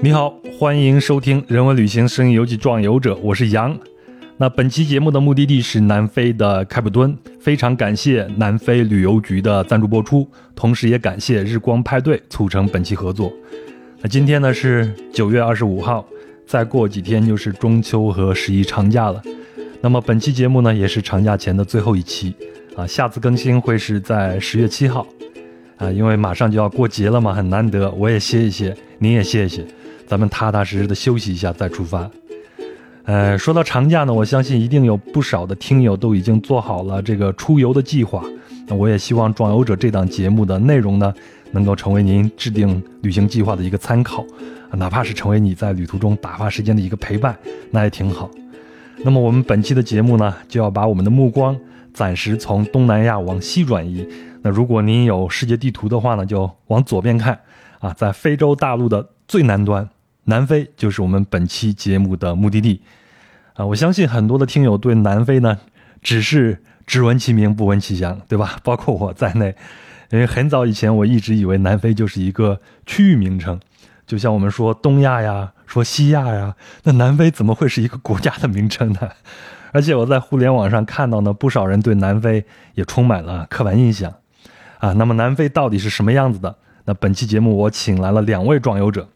你好，欢迎收听《人文旅行声音游记壮游者》，我是杨。那本期节目的目的地是南非的开普敦，非常感谢南非旅游局的赞助播出，同时也感谢日光派对促成本期合作。那今天呢是九月二十五号，再过几天就是中秋和十一长假了。那么本期节目呢也是长假前的最后一期啊，下次更新会是在十月七号啊，因为马上就要过节了嘛，很难得，我也歇一歇，您也歇一歇。咱们踏踏实实的休息一下再出发。呃，说到长假呢，我相信一定有不少的听友都已经做好了这个出游的计划。那我也希望《壮游者》这档节目的内容呢，能够成为您制定旅行计划的一个参考，哪怕是成为你在旅途中打发时间的一个陪伴，那也挺好。那么我们本期的节目呢，就要把我们的目光暂时从东南亚往西转移。那如果您有世界地图的话呢，就往左边看啊，在非洲大陆的最南端。南非就是我们本期节目的目的地，啊，我相信很多的听友对南非呢，只是只闻其名不闻其详，对吧？包括我在内，因为很早以前我一直以为南非就是一个区域名称，就像我们说东亚呀，说西亚呀，那南非怎么会是一个国家的名称呢？而且我在互联网上看到呢，不少人对南非也充满了刻板印象，啊，那么南非到底是什么样子的？那本期节目我请来了两位壮游者。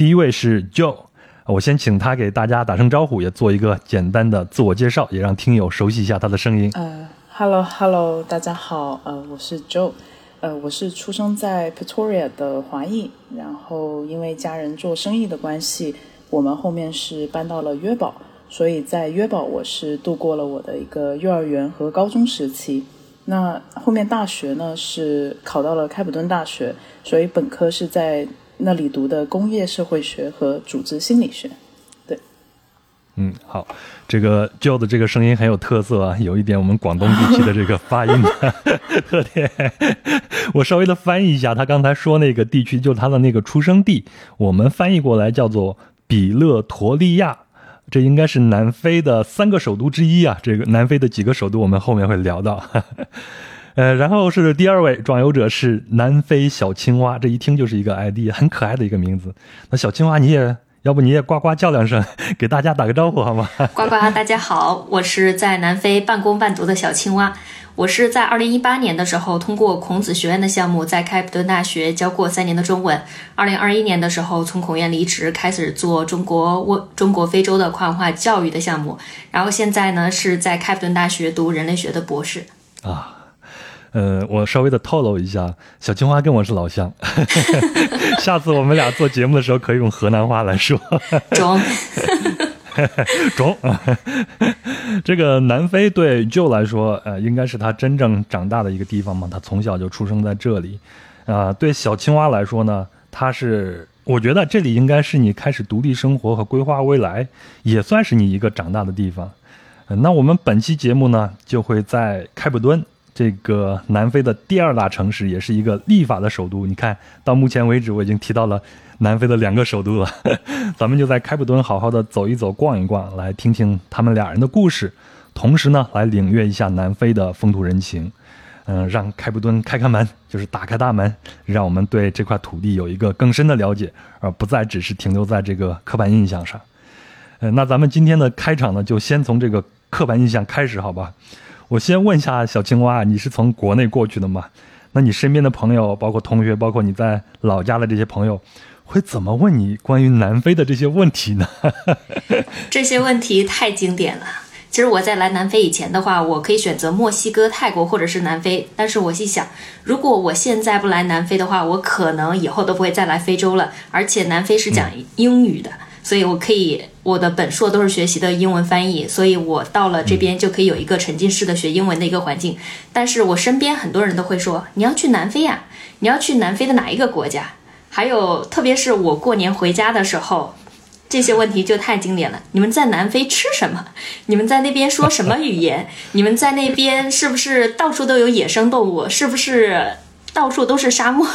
第一位是 Joe，我先请他给大家打声招呼，也做一个简单的自我介绍，也让听友熟悉一下他的声音。呃，Hello Hello，大家好，呃，我是 Joe，呃，我是出生在 Pretoria 的华裔，然后因为家人做生意的关系，我们后面是搬到了约堡，所以在约堡我是度过了我的一个幼儿园和高中时期。那后面大学呢是考到了开普敦大学，所以本科是在。那里读的工业社会学和组织心理学，对，嗯，好，这个 Joe 的这个声音很有特色啊，有一点我们广东地区的这个发音的 特点。我稍微的翻译一下，他刚才说那个地区就他的那个出生地，我们翻译过来叫做比勒陀利亚，这应该是南非的三个首都之一啊。这个南非的几个首都，我们后面会聊到。呃，然后是第二位壮游者是南非小青蛙，这一听就是一个 ID，很可爱的一个名字。那小青蛙，你也要不你也呱呱叫两声，给大家打个招呼好吗？呱呱，大家好，我是在南非半工半读的小青蛙。我是在二零一八年的时候通过孔子学院的项目，在开普敦大学教过三年的中文。二零二一年的时候从孔院离职，开始做中国我中国非洲的跨文化教育的项目。然后现在呢是在开普敦大学读人类学的博士。啊。呃，我稍微的透露一下，小青蛙跟我是老乡，下次我们俩做节目的时候可以用河南话来说。中，中，这个南非对 Joe 来说，呃，应该是他真正长大的一个地方嘛，他从小就出生在这里。啊，对小青蛙来说呢，他是，我觉得这里应该是你开始独立生活和规划未来，也算是你一个长大的地方。那我们本期节目呢，就会在开普敦。这个南非的第二大城市，也是一个立法的首都。你看到目前为止，我已经提到了南非的两个首都了。咱们就在开普敦好好的走一走、逛一逛，来听听他们俩人的故事，同时呢，来领略一下南非的风土人情。嗯，让开普敦开开门，就是打开大门，让我们对这块土地有一个更深的了解，而不再只是停留在这个刻板印象上。呃，那咱们今天的开场呢，就先从这个刻板印象开始，好吧？我先问一下小青蛙，你是从国内过去的吗？那你身边的朋友，包括同学，包括你在老家的这些朋友，会怎么问你关于南非的这些问题呢？这些问题太经典了。其实我在来南非以前的话，我可以选择墨西哥、泰国或者是南非。但是我细想，如果我现在不来南非的话，我可能以后都不会再来非洲了。而且南非是讲英语的。所以，我可以我的本硕都是学习的英文翻译，所以我到了这边就可以有一个沉浸式的学英文的一个环境。但是我身边很多人都会说：“你要去南非呀？你要去南非的哪一个国家？”还有，特别是我过年回家的时候，这些问题就太经典了。你们在南非吃什么？你们在那边说什么语言？你们在那边是不是到处都有野生动物？是不是到处都是沙漠？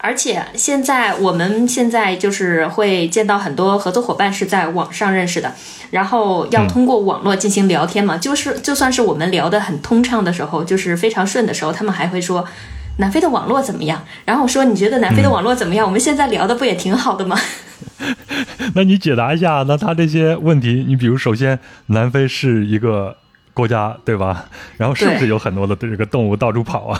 而且现在我们现在就是会见到很多合作伙伴是在网上认识的，然后要通过网络进行聊天嘛，就是就算是我们聊得很通畅的时候，就是非常顺的时候，他们还会说南非的网络怎么样？然后我说你觉得南非的网络怎么样？我们现在聊的不也挺好的吗？那你解答一下，那他这些问题，你比如首先，南非是一个国家，对吧？然后是不是有很多的这个动物到处跑啊？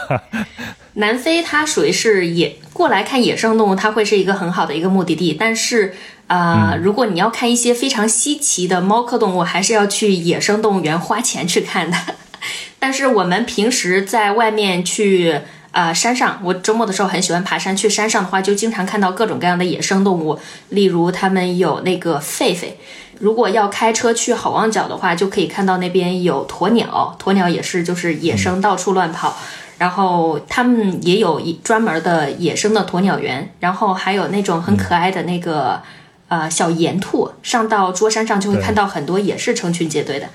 南非它属于是野过来看野生动物，它会是一个很好的一个目的地。但是，呃，如果你要看一些非常稀奇的猫科动物，还是要去野生动物园花钱去看的。但是我们平时在外面去。呃，山上，我周末的时候很喜欢爬山。去山上的话，就经常看到各种各样的野生动物，例如他们有那个狒狒。如果要开车去好望角的话，就可以看到那边有鸵鸟，鸵鸟也是就是野生到处乱跑。然后他们也有一专门的野生的鸵鸟园，然后还有那种很可爱的那个呃小岩兔。上到桌山上就会看到很多，也是成群结队的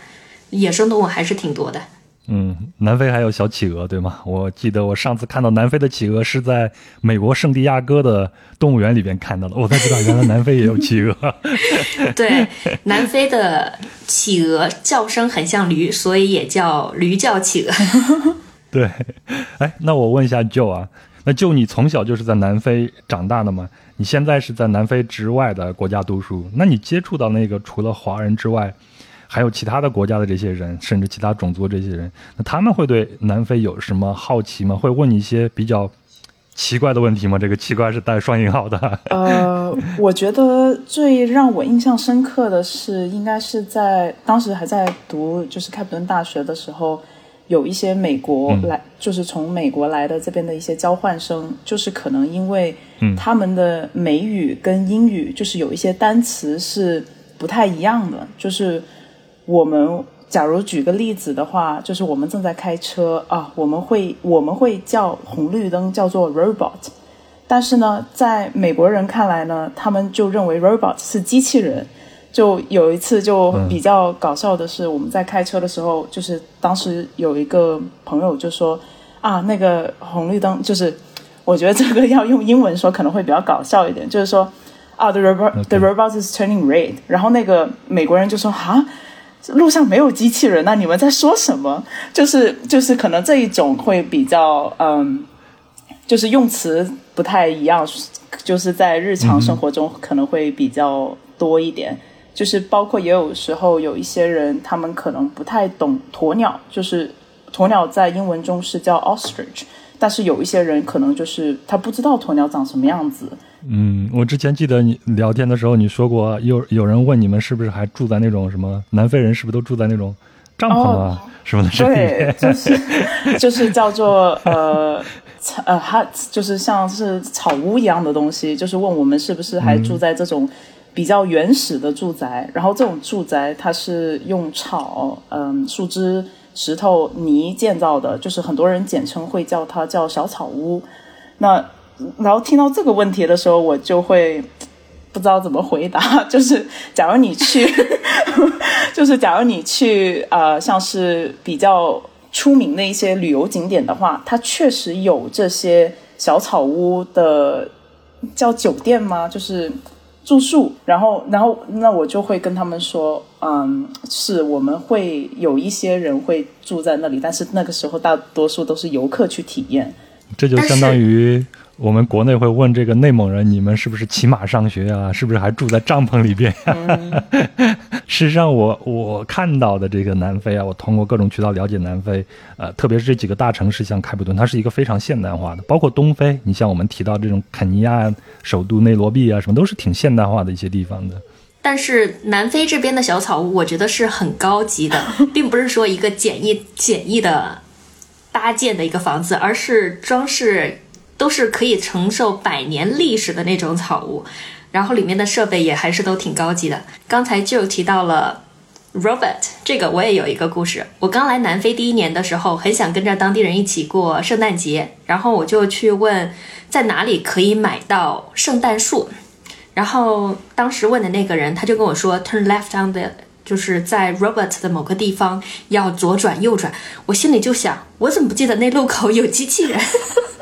野生动物，还是挺多的。嗯，南非还有小企鹅，对吗？我记得我上次看到南非的企鹅是在美国圣地亚哥的动物园里边看到的，我才知道原来南非也有企鹅。对，南非的企鹅叫声很像驴，所以也叫驴叫企鹅。对，哎，那我问一下 Joe 啊，那就你从小就是在南非长大的吗？你现在是在南非之外的国家读书，那你接触到那个除了华人之外？还有其他的国家的这些人，甚至其他种族这些人，那他们会对南非有什么好奇吗？会问你一些比较奇怪的问题吗？这个奇怪是带双引号的。呃，我觉得最让我印象深刻的是，应该是在当时还在读就是开普敦大学的时候，有一些美国来，就是从美国来的这边的一些交换生，就是可能因为他们的美语跟英语就是有一些单词是不太一样的，就是。我们假如举个例子的话，就是我们正在开车啊，我们会我们会叫红绿灯叫做 robot，但是呢，在美国人看来呢，他们就认为 robot 是机器人。就有一次就比较搞笑的是，我们在开车的时候，就是当时有一个朋友就说啊，那个红绿灯就是，我觉得这个要用英文说可能会比较搞笑一点，就是说啊，the robot the robot is turning red，然后那个美国人就说啊。路上没有机器人，那你们在说什么？就是就是可能这一种会比较嗯，就是用词不太一样，就是在日常生活中可能会比较多一点。就是包括也有时候有一些人，他们可能不太懂鸵鸟，就是鸵鸟在英文中是叫 ostrich，但是有一些人可能就是他不知道鸵鸟长什么样子。嗯，我之前记得你聊天的时候，你说过有有人问你们是不是还住在那种什么南非人是不是都住在那种帐篷啊什么的？对，就是就是叫做呃 呃 hut，就是像是草屋一样的东西。就是问我们是不是还住在这种比较原始的住宅？然后这种住宅它是用草、嗯树枝、石头、泥建造的，就是很多人简称会叫它叫小草屋。那然后听到这个问题的时候，我就会 不知道怎么回答。就是假如你去，就是假如你去，呃，像是比较出名的一些旅游景点的话，它确实有这些小草屋的叫酒店吗？就是住宿。然后，然后那我就会跟他们说，嗯，是我们会有一些人会住在那里，但是那个时候大多数都是游客去体验。这就相当于。我们国内会问这个内蒙人，你们是不是骑马上学啊？是不是还住在帐篷里边？事 实上，我我看到的这个南非啊，我通过各种渠道了解南非，呃，特别是这几个大城市，像开普敦，它是一个非常现代化的。包括东非，你像我们提到这种肯尼亚首都内罗毕啊，什么都是挺现代化的一些地方的。但是南非这边的小草屋，我觉得是很高级的，并不是说一个简易简易的搭建的一个房子，而是装饰。都是可以承受百年历史的那种草屋，然后里面的设备也还是都挺高级的。刚才就提到了 Robert，这个我也有一个故事。我刚来南非第一年的时候，很想跟着当地人一起过圣诞节，然后我就去问在哪里可以买到圣诞树。然后当时问的那个人，他就跟我说，Turn left on the，就是在 Robert 的某个地方要左转右转。我心里就想，我怎么不记得那路口有机器人？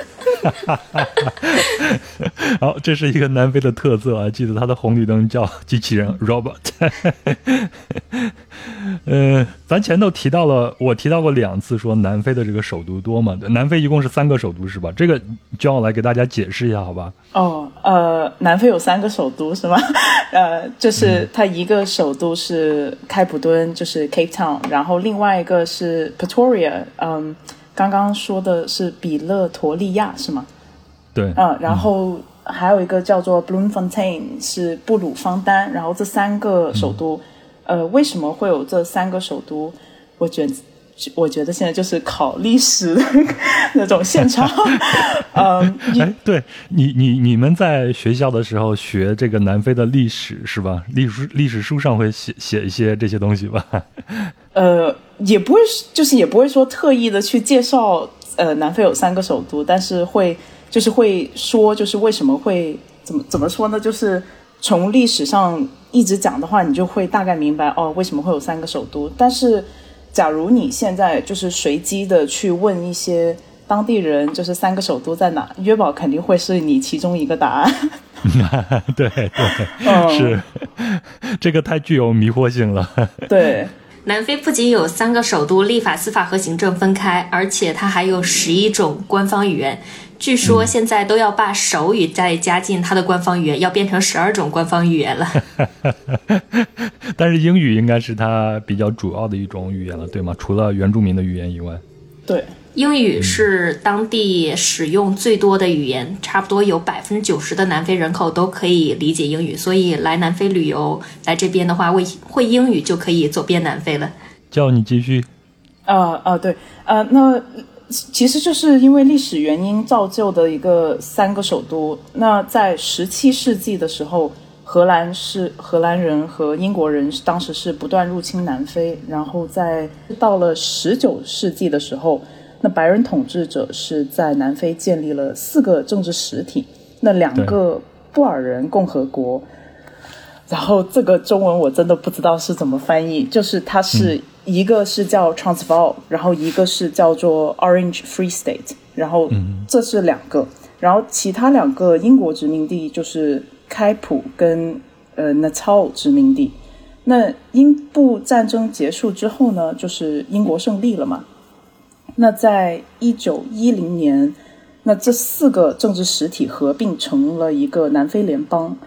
好，这是一个南非的特色啊！记得它的红绿灯叫机器人 robot。呃，咱前头提到了，我提到过两次，说南非的这个首都多嘛？南非一共是三个首都是吧？这个就要来给大家解释一下，好吧？哦，呃，南非有三个首都是吗？呃，就是它一个首都是开普敦，就是 Cape Town，然后另外一个是 Pretoria，嗯。刚刚说的是比勒陀利亚是吗？对，嗯，然后还有一个叫做 Bloemfontein 是布鲁方丹，然后这三个首都，呃，为什么会有这三个首都？我觉我觉得现在就是考历史 那种现场。嗯，哎，对你你你们在学校的时候学这个南非的历史是吧？历史历史书上会写写一些这些东西吧？呃。也不会，就是也不会说特意的去介绍，呃，南非有三个首都，但是会就是会说，就是为什么会怎么怎么说呢？就是从历史上一直讲的话，你就会大概明白哦，为什么会有三个首都。但是，假如你现在就是随机的去问一些当地人，就是三个首都在哪，约堡肯定会是你其中一个答案。对 对，是 这个太具有迷惑性了。对。南非不仅有三个首都，立法、司法和行政分开，而且它还有十一种官方语言。据说现在都要把手语再加进它的官方语言，要变成十二种官方语言了。但是英语应该是它比较主要的一种语言了，对吗？除了原住民的语言以外。对。英语是当地使用最多的语言，差不多有百分之九十的南非人口都可以理解英语，所以来南非旅游，来这边的话，会会英语就可以走遍南非了。叫你继续。啊啊，对，呃，那其实就是因为历史原因造就的一个三个首都。那在十七世纪的时候，荷兰是荷兰人和英国人当时是不断入侵南非，然后在到了十九世纪的时候。那白人统治者是在南非建立了四个政治实体，那两个布尔人共和国，然后这个中文我真的不知道是怎么翻译，就是它是一个是叫 Transvaal，然后一个是叫做 Orange Free State，然后这是两个，然后其他两个英国殖民地就是开普跟呃 Natal 殖民地。那英布战争结束之后呢，就是英国胜利了嘛。那在一九一零年，那这四个政治实体合并成了一个南非联邦。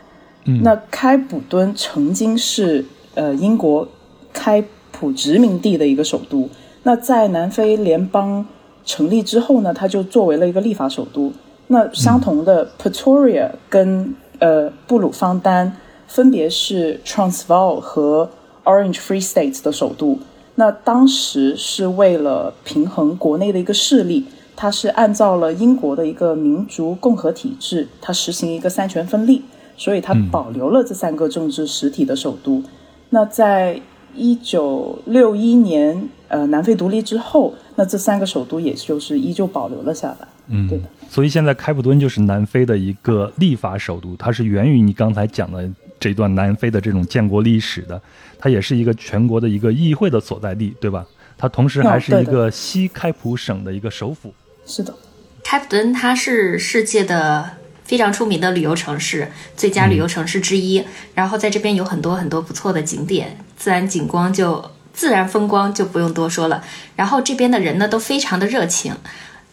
嗯，那开普敦曾经是呃英国开普殖民地的一个首都。那在南非联邦成立之后呢，它就作为了一个立法首都。那相同的，Pretoria 跟呃布鲁方丹分别是 Transvaal 和 Orange Free State 的首都。那当时是为了平衡国内的一个势力，它是按照了英国的一个民族共和体制，它实行一个三权分立，所以它保留了这三个政治实体的首都。那在一九六一年，呃，南非独立之后，那这三个首都也就是依旧保留了下来。嗯，对的。所以现在开普敦就是南非的一个立法首都，它是源于你刚才讲的这段南非的这种建国历史的。它也是一个全国的一个议会的所在地，对吧？它同时还是一个西开普省的一个首府。是的，开普敦它是世界的非常出名的旅游城市，最佳旅游城市之一。然后在这边有很多很多不错的景点，自然景观就自然风光就不用多说了。然后这边的人呢都非常的热情。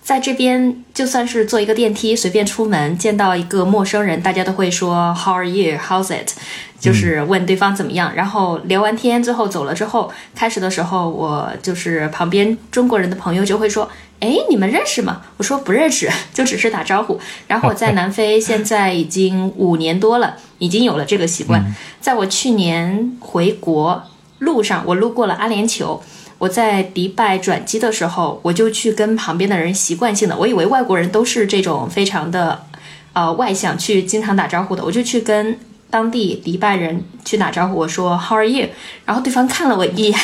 在这边，就算是坐一个电梯，随便出门见到一个陌生人，大家都会说 How are you? How's it? 就是问对方怎么样。然后聊完天，之后走了之后，开始的时候，我就是旁边中国人的朋友就会说：“哎，你们认识吗？”我说不认识，就只是打招呼。然后我在南非现在已经五年多了，已经有了这个习惯。在我去年回国路上，我路过了阿联酋。我在迪拜转机的时候，我就去跟旁边的人习惯性的，我以为外国人都是这种非常的，呃，外向，去经常打招呼的，我就去跟当地迪拜人去打招呼，我说 How are you？然后对方看了我一眼，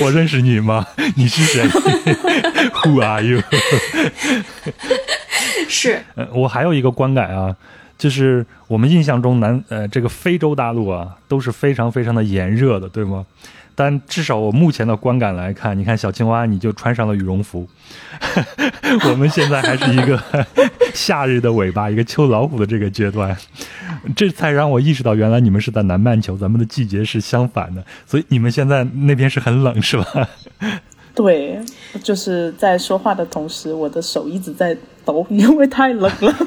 我认识你吗？你是谁？Who are you？是，我还有一个观感啊。就是我们印象中南呃这个非洲大陆啊都是非常非常的炎热的，对吗？但至少我目前的观感来看，你看小青蛙你就穿上了羽绒服，我们现在还是一个 夏日的尾巴，一个秋老虎的这个阶段，这才让我意识到原来你们是在南半球，咱们的季节是相反的，所以你们现在那边是很冷是吧？对，就是在说话的同时，我的手一直在抖，因为太冷了。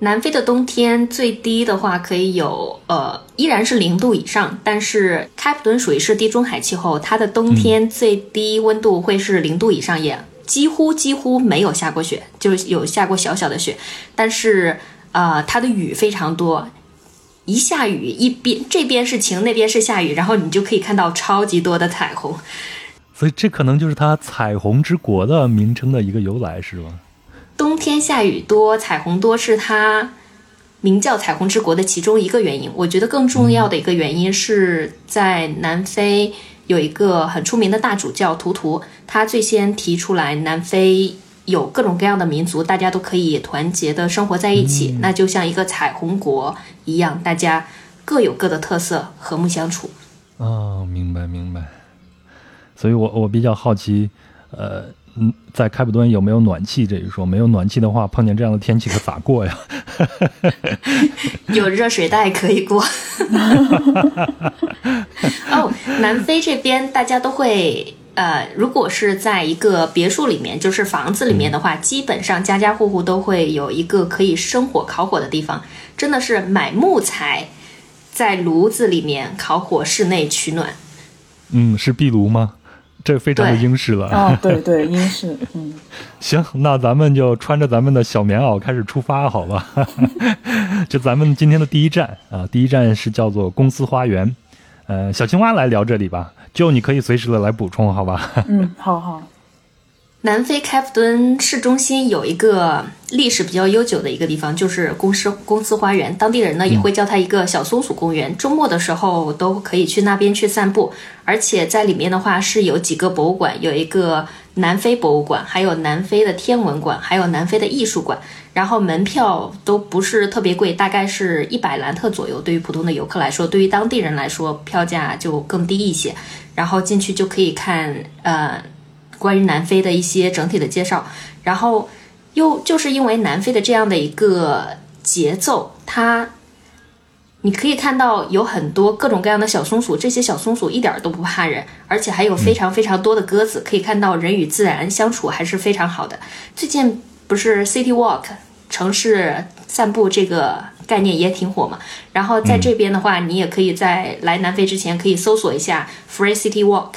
南非的冬天最低的话可以有呃，依然是零度以上，但是开普敦属于是地中海气候，它的冬天最低温度会是零度以上，也几乎几乎没有下过雪，就是有下过小小的雪，但是呃，它的雨非常多。一下雨，一边这边是晴，那边是下雨，然后你就可以看到超级多的彩虹，所以这可能就是它“彩虹之国”的名称的一个由来，是吗？冬天下雨多，彩虹多是它名叫“彩虹之国”的其中一个原因。我觉得更重要的一个原因是在南非有一个很出名的大主教图图，他最先提出来南非。有各种各样的民族，大家都可以团结的生活在一起，那就像一个彩虹国一样，大家各有各的特色，和睦相处。哦，明白明白。所以我我比较好奇，呃，嗯，在开普敦有没有暖气这一说？没有暖气的话，碰见这样的天气可咋过呀？有热水袋可以过。哦，南非这边大家都会。呃，如果是在一个别墅里面，就是房子里面的话，基本上家家户户都会有一个可以生火烤火的地方。真的是买木材，在炉子里面烤火，室内取暖。嗯，是壁炉吗？这非常的英式了。哦，对对，英式。嗯，行，那咱们就穿着咱们的小棉袄开始出发，好吧？就咱们今天的第一站啊，第一站是叫做公司花园。呃，小青蛙来聊这里吧。就你可以随时的来补充，好吧？嗯，好好。南非开普敦市中心有一个历史比较悠久的一个地方，就是公司公司花园。当地人呢也会叫它一个小松鼠公园。周末的时候都可以去那边去散步，而且在里面的话是有几个博物馆，有一个南非博物馆，还有南非的天文馆，还有南非的艺术馆。然后门票都不是特别贵，大概是一百兰特左右。对于普通的游客来说，对于当地人来说，票价就更低一些。然后进去就可以看呃。关于南非的一些整体的介绍，然后又就是因为南非的这样的一个节奏，它你可以看到有很多各种各样的小松鼠，这些小松鼠一点都不怕人，而且还有非常非常多的鸽子，可以看到人与自然相处还是非常好的。最近不是 City Walk 城市散步这个概念也挺火嘛，然后在这边的话，你也可以在来南非之前可以搜索一下 Free City Walk。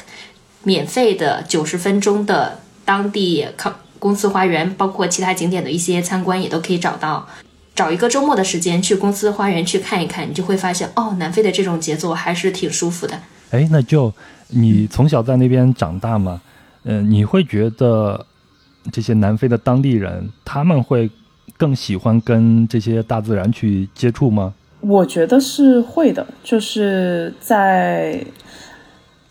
免费的九十分钟的当地康公司花园，包括其他景点的一些参观，也都可以找到。找一个周末的时间去公司花园去看一看，你就会发现，哦，南非的这种节奏还是挺舒服的。哎，那就你从小在那边长大嘛，嗯，你会觉得这些南非的当地人他们会更喜欢跟这些大自然去接触吗？我觉得是会的，就是在。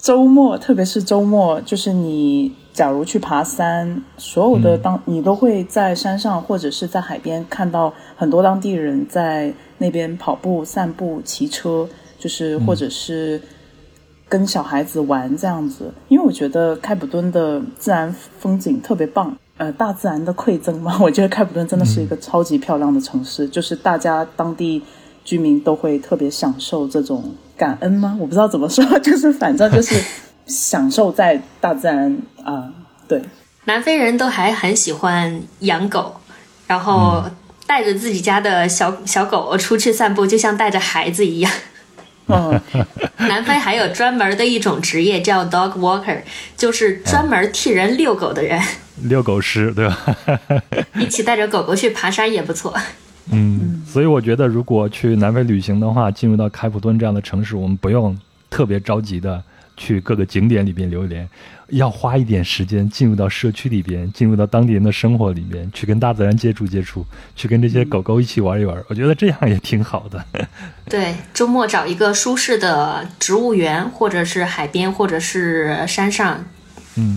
周末，特别是周末，就是你假如去爬山，所有的当你都会在山上或者是在海边看到很多当地人在那边跑步、散步、骑车，就是或者是跟小孩子玩这样子。因为我觉得开普敦的自然风景特别棒，呃，大自然的馈赠吗。我觉得开普敦真的是一个超级漂亮的城市，就是大家当地居民都会特别享受这种。感恩吗？我不知道怎么说，就是反正就是享受在大自然啊。对，南非人都还很喜欢养狗，然后带着自己家的小小狗出去散步，就像带着孩子一样。嗯，南非还有专门的一种职业叫 dog walker，就是专门替人遛狗的人。遛狗师，对吧？一起带着狗狗去爬山也不错。嗯，所以我觉得，如果去南非旅行的话，进入到开普敦这样的城市，我们不用特别着急的去各个景点里边流连，要花一点时间进入到社区里边，进入到当地人的生活里边，去跟大自然接触接触，去跟这些狗狗一起玩一玩。我觉得这样也挺好的。对，周末找一个舒适的植物园，或者是海边，或者是山上，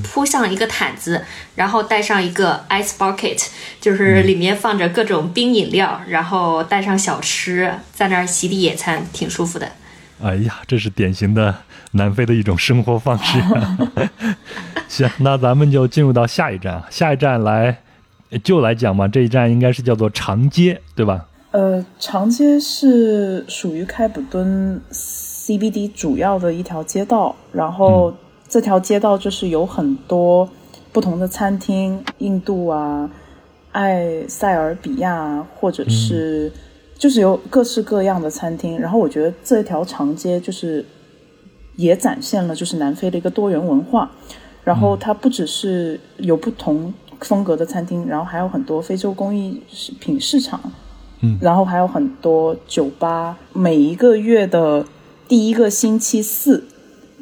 铺上一个毯子，然后带上一个 ice bucket，就是里面放着各种冰饮料，然后带上小吃，在那儿席地野餐，挺舒服的。哎呀，这是典型的南非的一种生活方式。行，那咱们就进入到下一站，下一站来就来讲嘛，这一站应该是叫做长街，对吧？呃，长街是属于开普敦 CBD 主要的一条街道，然后这条街道就是有很多不同的餐厅，印度啊、埃塞尔比亚，或者是就是有各式各样的餐厅。然后我觉得这条长街就是也展现了就是南非的一个多元文化。然后它不只是有不同风格的餐厅，然后还有很多非洲工艺品市场。嗯然后还有很多酒吧，每一个月的第一个星期四，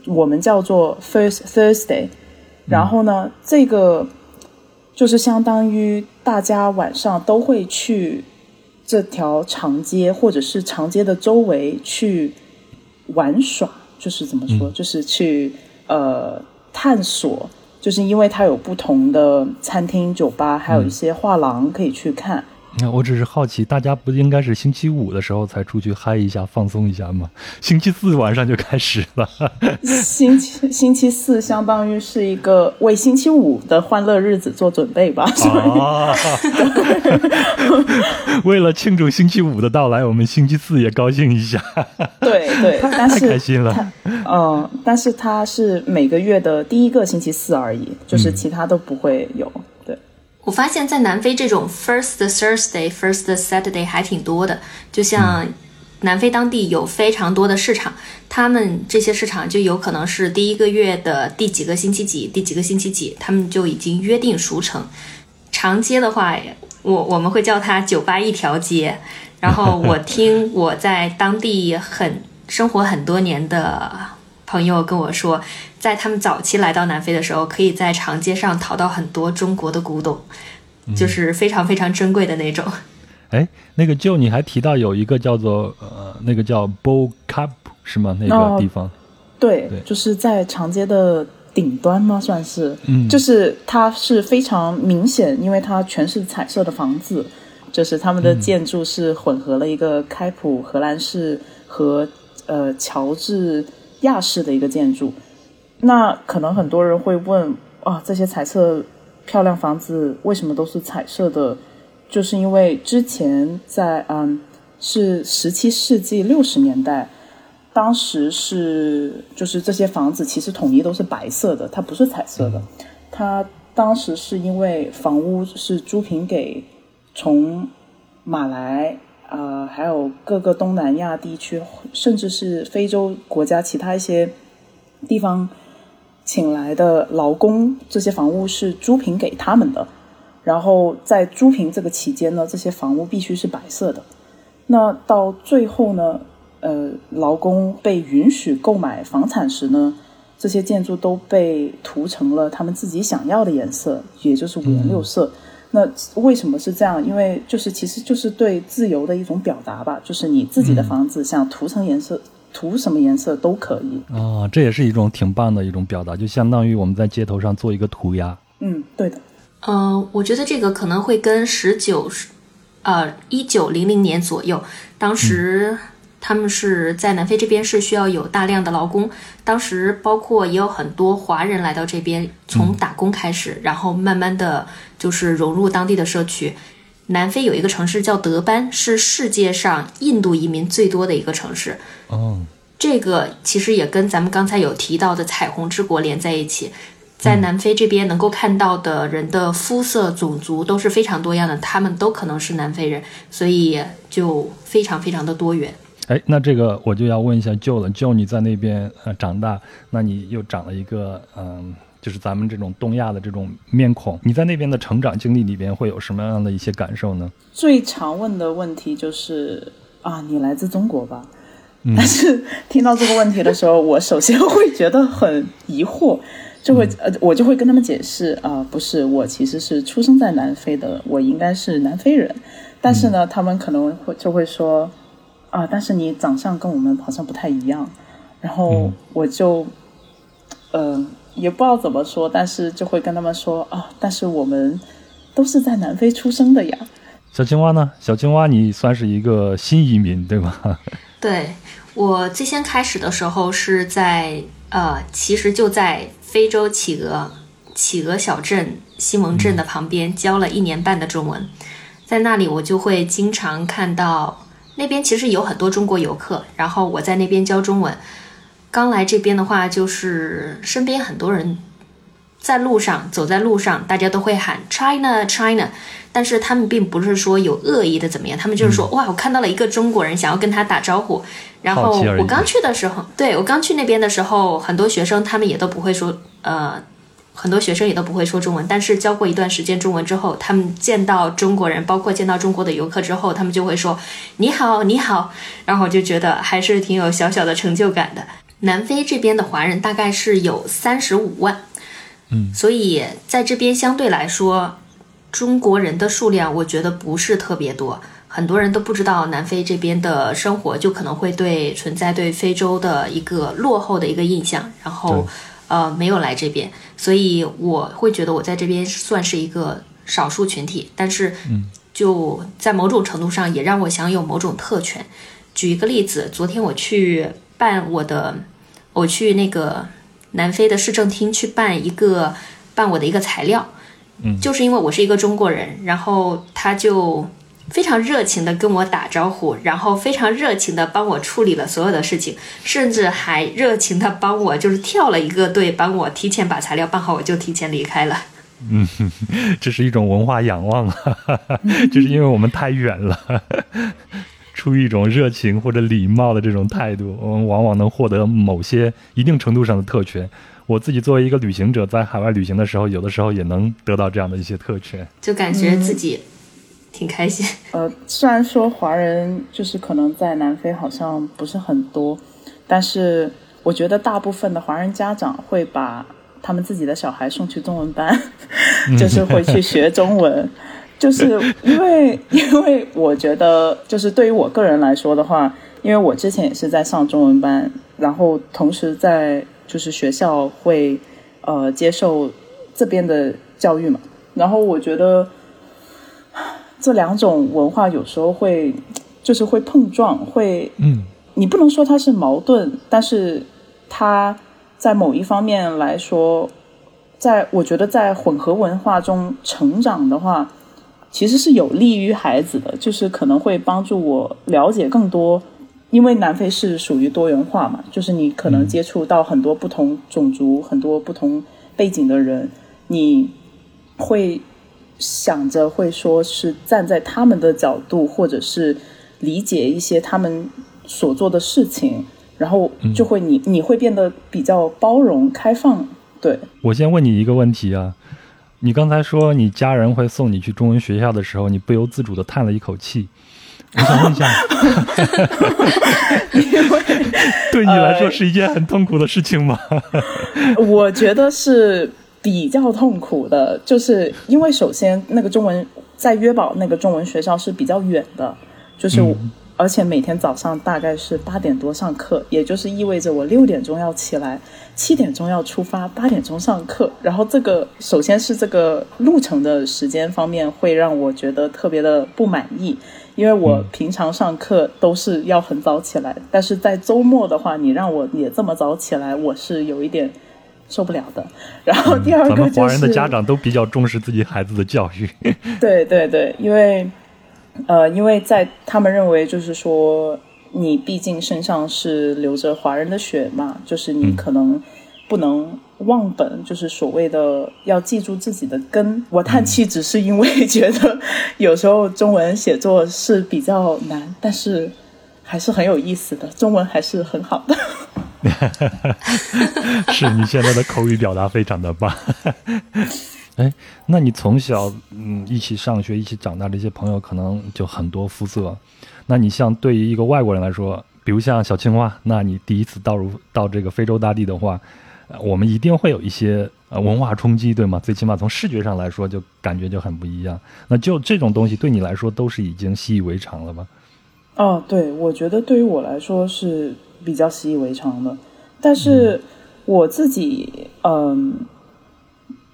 我们叫做 First Thursday。然后呢，这个就是相当于大家晚上都会去这条长街，或者是长街的周围去玩耍，就是怎么说，就是去呃探索，就是因为它有不同的餐厅、酒吧，还有一些画廊可以去看。那我只是好奇，大家不应该是星期五的时候才出去嗨一下、放松一下吗？星期四晚上就开始了。星期星期四相当于是一个为星期五的欢乐日子做准备吧。啊！为了庆祝星期五的到来，我们星期四也高兴一下。对对，但是太开心了。嗯，但是它是每个月的第一个星期四而已，就是其他都不会有。我发现，在南非这种 First Thursday、First Saturday 还挺多的。就像南非当地有非常多的市场，他们这些市场就有可能是第一个月的第几个星期几、第几个星期几，他们就已经约定俗成。长街的话，我我们会叫它酒吧一条街。然后我听我在当地很生活很多年的朋友跟我说。在他们早期来到南非的时候，可以在长街上淘到很多中国的古董，就是非常非常珍贵的那种。哎，那个就你还提到有一个叫做呃，那个叫 Bow Cup 是吗？那个地方？对，就是在长街的顶端吗？算是，嗯，就是它是非常明显，因为它全是彩色的房子，就是他们的建筑是混合了一个开普荷兰式和呃乔治亚式的一个建筑。那可能很多人会问啊，这些彩色漂亮房子为什么都是彩色的？就是因为之前在嗯，是十七世纪六十年代，当时是就是这些房子其实统一都是白色的，它不是彩色的。它当时是因为房屋是租赁给从马来啊，还有各个东南亚地区，甚至是非洲国家其他一些地方。请来的劳工，这些房屋是租赁给他们的。然后在租赁这个期间呢，这些房屋必须是白色的。那到最后呢，呃，劳工被允许购买房产时呢，这些建筑都被涂成了他们自己想要的颜色，也就是五颜六色。那为什么是这样？因为就是其实就是对自由的一种表达吧，就是你自己的房子想涂成颜色。涂什么颜色都可以啊，这也是一种挺棒的一种表达，就相当于我们在街头上做一个涂鸦。嗯，对的。嗯，我觉得这个可能会跟十九，呃，一九零零年左右，当时他们是在南非这边是需要有大量的劳工，当时包括也有很多华人来到这边，从打工开始，然后慢慢的就是融入当地的社区。南非有一个城市叫德班，是世界上印度移民最多的一个城市。哦，这个其实也跟咱们刚才有提到的彩虹之国连在一起。在南非这边能够看到的人的肤色、种族都是非常多样的，他们都可能是南非人，所以就非常非常的多元。哎，那这个我就要问一下舅了，舅你在那边呃长大，那你又长了一个嗯。就是咱们这种东亚的这种面孔，你在那边的成长经历里边会有什么样的一些感受呢？最常问的问题就是啊，你来自中国吧？但是听到这个问题的时候，我首先会觉得很疑惑，就会呃，我就会跟他们解释啊，不是，我其实是出生在南非的，我应该是南非人。但是呢，他们可能会就会说啊，但是你长相跟我们好像不太一样。然后我就。呃，也不知道怎么说，但是就会跟他们说啊，但是我们都是在南非出生的呀。小青蛙呢？小青蛙，你算是一个新移民对吗？对我最先开始的时候是在呃，其实就在非洲企鹅企鹅小镇西蒙镇的旁边教了一年半的中文，在那里我就会经常看到那边其实有很多中国游客，然后我在那边教中文。刚来这边的话，就是身边很多人在路上走在路上，大家都会喊 China China，但是他们并不是说有恶意的怎么样，他们就是说哇，我看到了一个中国人，想要跟他打招呼。然后我刚去的时候，对我刚去那边的时候，很多学生他们也都不会说呃。很多学生也都不会说中文，但是教过一段时间中文之后，他们见到中国人，包括见到中国的游客之后，他们就会说你好，你好，然后我就觉得还是挺有小小的成就感的。南非这边的华人大概是有三十五万，嗯，所以在这边相对来说，中国人的数量我觉得不是特别多，很多人都不知道南非这边的生活，就可能会对存在对非洲的一个落后的一个印象，然后。呃，没有来这边，所以我会觉得我在这边算是一个少数群体，但是就在某种程度上也让我享有某种特权。举一个例子，昨天我去办我的，我去那个南非的市政厅去办一个办我的一个材料，嗯，就是因为我是一个中国人，然后他就。非常热情的跟我打招呼，然后非常热情的帮我处理了所有的事情，甚至还热情的帮我就是跳了一个队，帮我提前把材料办好，我就提前离开了。嗯，这是一种文化仰望啊，就是因为我们太远了，出于一种热情或者礼貌的这种态度，我们往往能获得某些一定程度上的特权。我自己作为一个旅行者，在海外旅行的时候，有的时候也能得到这样的一些特权，就感觉自己。挺开心。呃，虽然说华人就是可能在南非好像不是很多，但是我觉得大部分的华人家长会把他们自己的小孩送去中文班，就是会去学中文，就是因为因为我觉得就是对于我个人来说的话，因为我之前也是在上中文班，然后同时在就是学校会呃接受这边的教育嘛，然后我觉得。这两种文化有时候会，就是会碰撞，会，嗯，你不能说它是矛盾，但是它在某一方面来说，在我觉得在混合文化中成长的话，其实是有利于孩子的，就是可能会帮助我了解更多，因为南非是属于多元化嘛，就是你可能接触到很多不同种族、很多不同背景的人，你会。想着会说是站在他们的角度，或者是理解一些他们所做的事情，然后就会你你会变得比较包容开放。对我先问你一个问题啊，你刚才说你家人会送你去中文学校的时候，你不由自主的叹了一口气。我想问一下，对你来说是一件很痛苦的事情吗？我觉得是。比较痛苦的，就是因为首先那个中文在约堡那个中文学校是比较远的，就是而且每天早上大概是八点多上课，也就是意味着我六点钟要起来，七点钟要出发，八点钟上课。然后这个首先是这个路程的时间方面会让我觉得特别的不满意，因为我平常上课都是要很早起来，但是在周末的话，你让我也这么早起来，我是有一点。受不了的。然后第二个就是，华人的家长都比较重视自己孩子的教育。对对对，因为呃，因为在他们认为，就是说，你毕竟身上是流着华人的血嘛，就是你可能不能忘本，就是所谓的要记住自己的根。我叹气，只是因为觉得有时候中文写作是比较难，但是还是很有意思的，中文还是很好的。是你现在的口语表达非常的棒。哎，那你从小嗯一起上学、一起长大的一些朋友，可能就很多肤色。那你像对于一个外国人来说，比如像小青蛙，那你第一次到入到这个非洲大地的话，我们一定会有一些文化冲击，对吗？最起码从视觉上来说，就感觉就很不一样。那就这种东西对你来说，都是已经习以为常了吗？哦，对，我觉得对于我来说是。比较习以为常的，但是我自己嗯，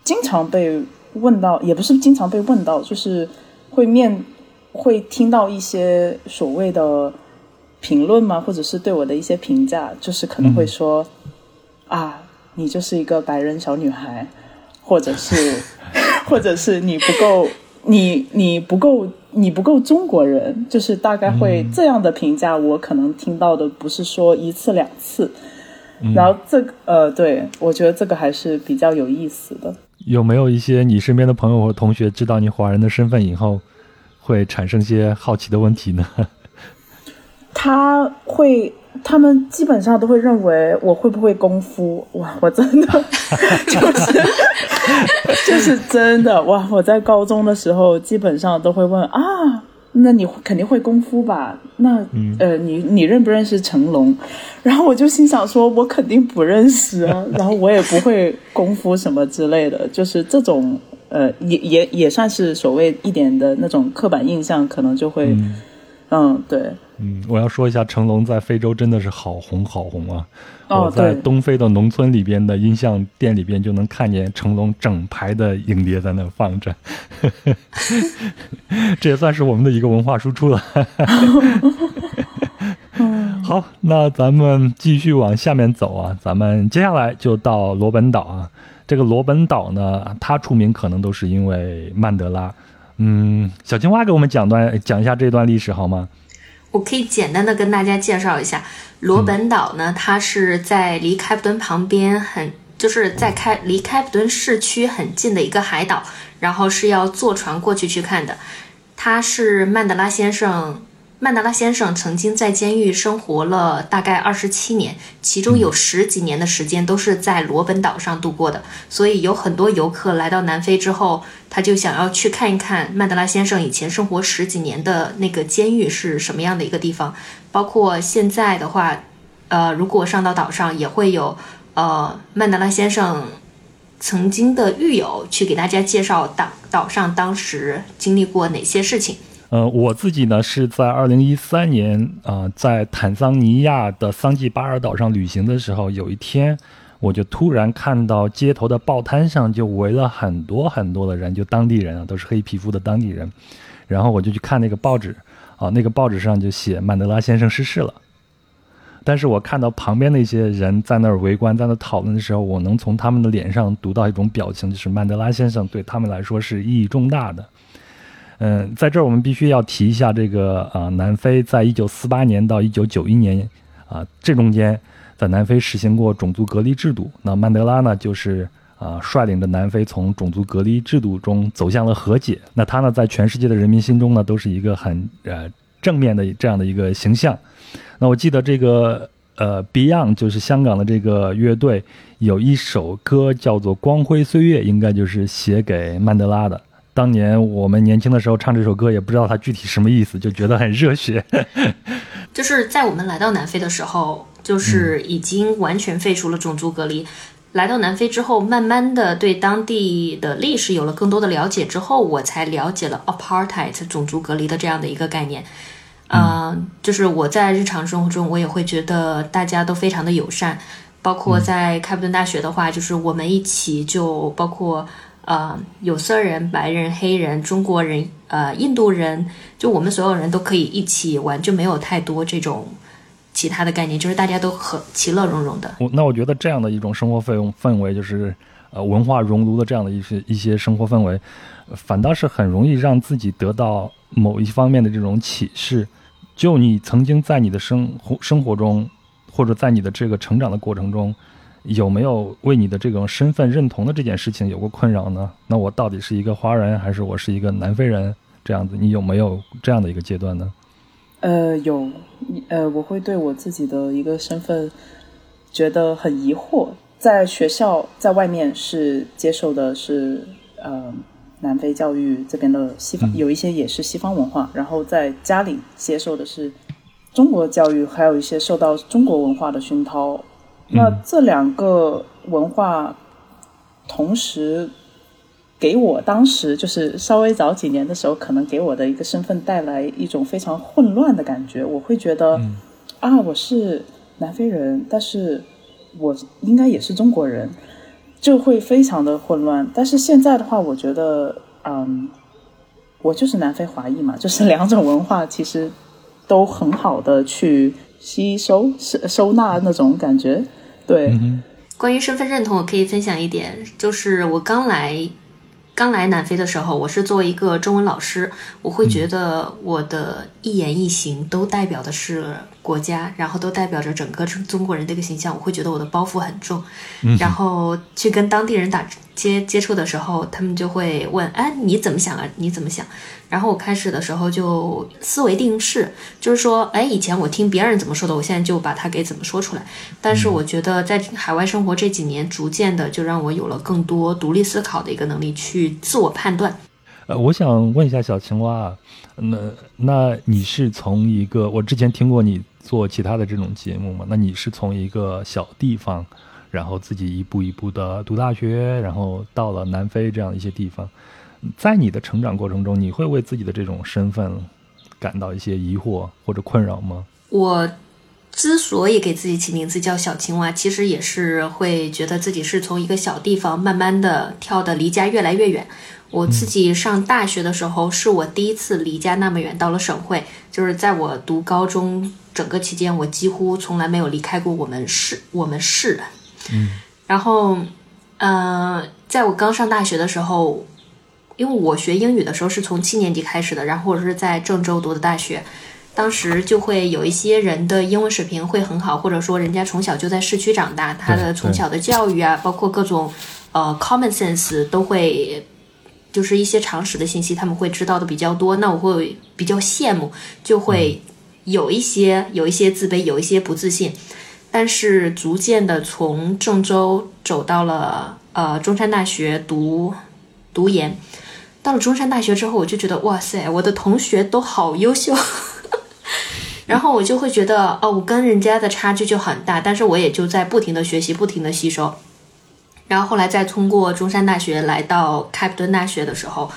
经常被问到，也不是经常被问到，就是会面会听到一些所谓的评论嘛，或者是对我的一些评价，就是可能会说啊，你就是一个白人小女孩，或者是 或者是你不够，你你不够，你不够中国人，就是大概会这样的评价。我可能听到的不是说一次两次。然后这个呃，对我觉得这个还是比较有意思的。有没有一些你身边的朋友或同学知道你华人的身份以后，会产生些好奇的问题呢？他会，他们基本上都会认为我会不会功夫？哇，我真的 就是 就是真的哇！我在高中的时候，基本上都会问啊。那你肯定会功夫吧？那呃，你你认不认识成龙？然后我就心想说，我肯定不认识啊。然后我也不会功夫什么之类的，就是这种呃，也也也算是所谓一点的那种刻板印象，可能就会，嗯，对。嗯，我要说一下，成龙在非洲真的是好红好红啊！我在东非的农村里边的音像店里边就能看见成龙整排的影碟在那放着，这也算是我们的一个文化输出了。好，那咱们继续往下面走啊，咱们接下来就到罗本岛啊。这个罗本岛呢，它出名可能都是因为曼德拉。嗯，小青蛙给我们讲段讲一下这段历史好吗？我可以简单的跟大家介绍一下，罗本岛呢，它是在离开普敦旁边很，就是在开离开普敦市区很近的一个海岛，然后是要坐船过去去看的，它是曼德拉先生。曼德拉先生曾经在监狱生活了大概二十七年，其中有十几年的时间都是在罗本岛上度过的。所以有很多游客来到南非之后，他就想要去看一看曼德拉先生以前生活十几年的那个监狱是什么样的一个地方。包括现在的话，呃，如果上到岛上，也会有呃曼德拉先生曾经的狱友去给大家介绍岛岛上当时经历过哪些事情。呃，我自己呢是在二零一三年啊，在坦桑尼亚的桑吉巴尔岛上旅行的时候，有一天我就突然看到街头的报摊上就围了很多很多的人，就当地人啊，都是黑皮肤的当地人。然后我就去看那个报纸啊，那个报纸上就写曼德拉先生逝世了。但是我看到旁边那些人在那儿围观，在那讨论的时候，我能从他们的脸上读到一种表情，就是曼德拉先生对他们来说是意义重大的。嗯，在这儿我们必须要提一下这个啊，南非在一九四八年到一九九一年啊这中间，在南非实行过种族隔离制度。那曼德拉呢，就是啊率领着南非从种族隔离制度中走向了和解。那他呢，在全世界的人民心中呢，都是一个很呃正面的这样的一个形象。那我记得这个呃 Beyond 就是香港的这个乐队有一首歌叫做《光辉岁月》，应该就是写给曼德拉的。当年我们年轻的时候唱这首歌，也不知道它具体什么意思，就觉得很热血。就是在我们来到南非的时候，就是已经完全废除了种族隔离。来到南非之后，慢慢的对当地的历史有了更多的了解之后，我才了解了 apartheid 种族隔离的这样的一个概念。嗯，就是我在日常生活中，我也会觉得大家都非常的友善，包括在开普敦大学的话，就是我们一起就包括。呃，有色人、白人、黑人、中国人、呃，印度人，就我们所有人都可以一起玩，就没有太多这种其他的概念，就是大家都和其乐融融的。我那我觉得这样的一种生活氛氛围，就是呃文化熔炉的这样的一些一些生活氛围，反倒是很容易让自己得到某一方面的这种启示。就你曾经在你的生活生活中，或者在你的这个成长的过程中。有没有为你的这种身份认同的这件事情有过困扰呢？那我到底是一个华人还是我是一个南非人？这样子，你有没有这样的一个阶段呢？呃，有，呃，我会对我自己的一个身份觉得很疑惑。在学校，在外面是接受的是呃南非教育这边的西方，有一些也是西方文化，然后在家里接受的是中国教育，还有一些受到中国文化的熏陶。那这两个文化同时给我当时就是稍微早几年的时候，可能给我的一个身份带来一种非常混乱的感觉。我会觉得啊，我是南非人，但是我应该也是中国人。就会非常的混乱。但是现在的话，我觉得，嗯，我就是南非华裔嘛，就是两种文化其实都很好的去吸收、收收纳那种感觉。对，关于身份认同，我可以分享一点，就是我刚来。刚来南非的时候，我是作为一个中文老师，我会觉得我的一言一行都代表的是国家，然后都代表着整个中中国人的一个形象，我会觉得我的包袱很重，然后去跟当地人打。接接触的时候，他们就会问：“哎，你怎么想啊？你怎么想？”然后我开始的时候就思维定式，就是说：“哎，以前我听别人怎么说的，我现在就把它给怎么说出来。”但是我觉得在海外生活这几年，逐渐的就让我有了更多独立思考的一个能力，去自我判断。呃，我想问一下小青蛙啊，那那你是从一个我之前听过你做其他的这种节目嘛？那你是从一个小地方？然后自己一步一步的读大学，然后到了南非这样一些地方，在你的成长过程中，你会为自己的这种身份感到一些疑惑或者困扰吗？我之所以给自己起名字叫小青蛙，其实也是会觉得自己是从一个小地方慢慢的跳的离家越来越远。我自己上大学的时候，是我第一次离家那么远，到了省会。就是在我读高中整个期间，我几乎从来没有离开过我们市，我们市。嗯，然后，呃，在我刚上大学的时候，因为我学英语的时候是从七年级开始的，然后我是在郑州读的大学，当时就会有一些人的英文水平会很好，或者说人家从小就在市区长大，他的从小的教育啊，包括各种呃 common sense 都会，就是一些常识的信息，他们会知道的比较多，那我会比较羡慕，就会有一些有一些自卑，有一些不自信。但是逐渐的从郑州走到了呃中山大学读读研，到了中山大学之后，我就觉得哇塞，我的同学都好优秀，然后我就会觉得哦，我跟人家的差距就很大，但是我也就在不停的学习，不停的吸收，然后后来再通过中山大学来到开普敦大学的时候，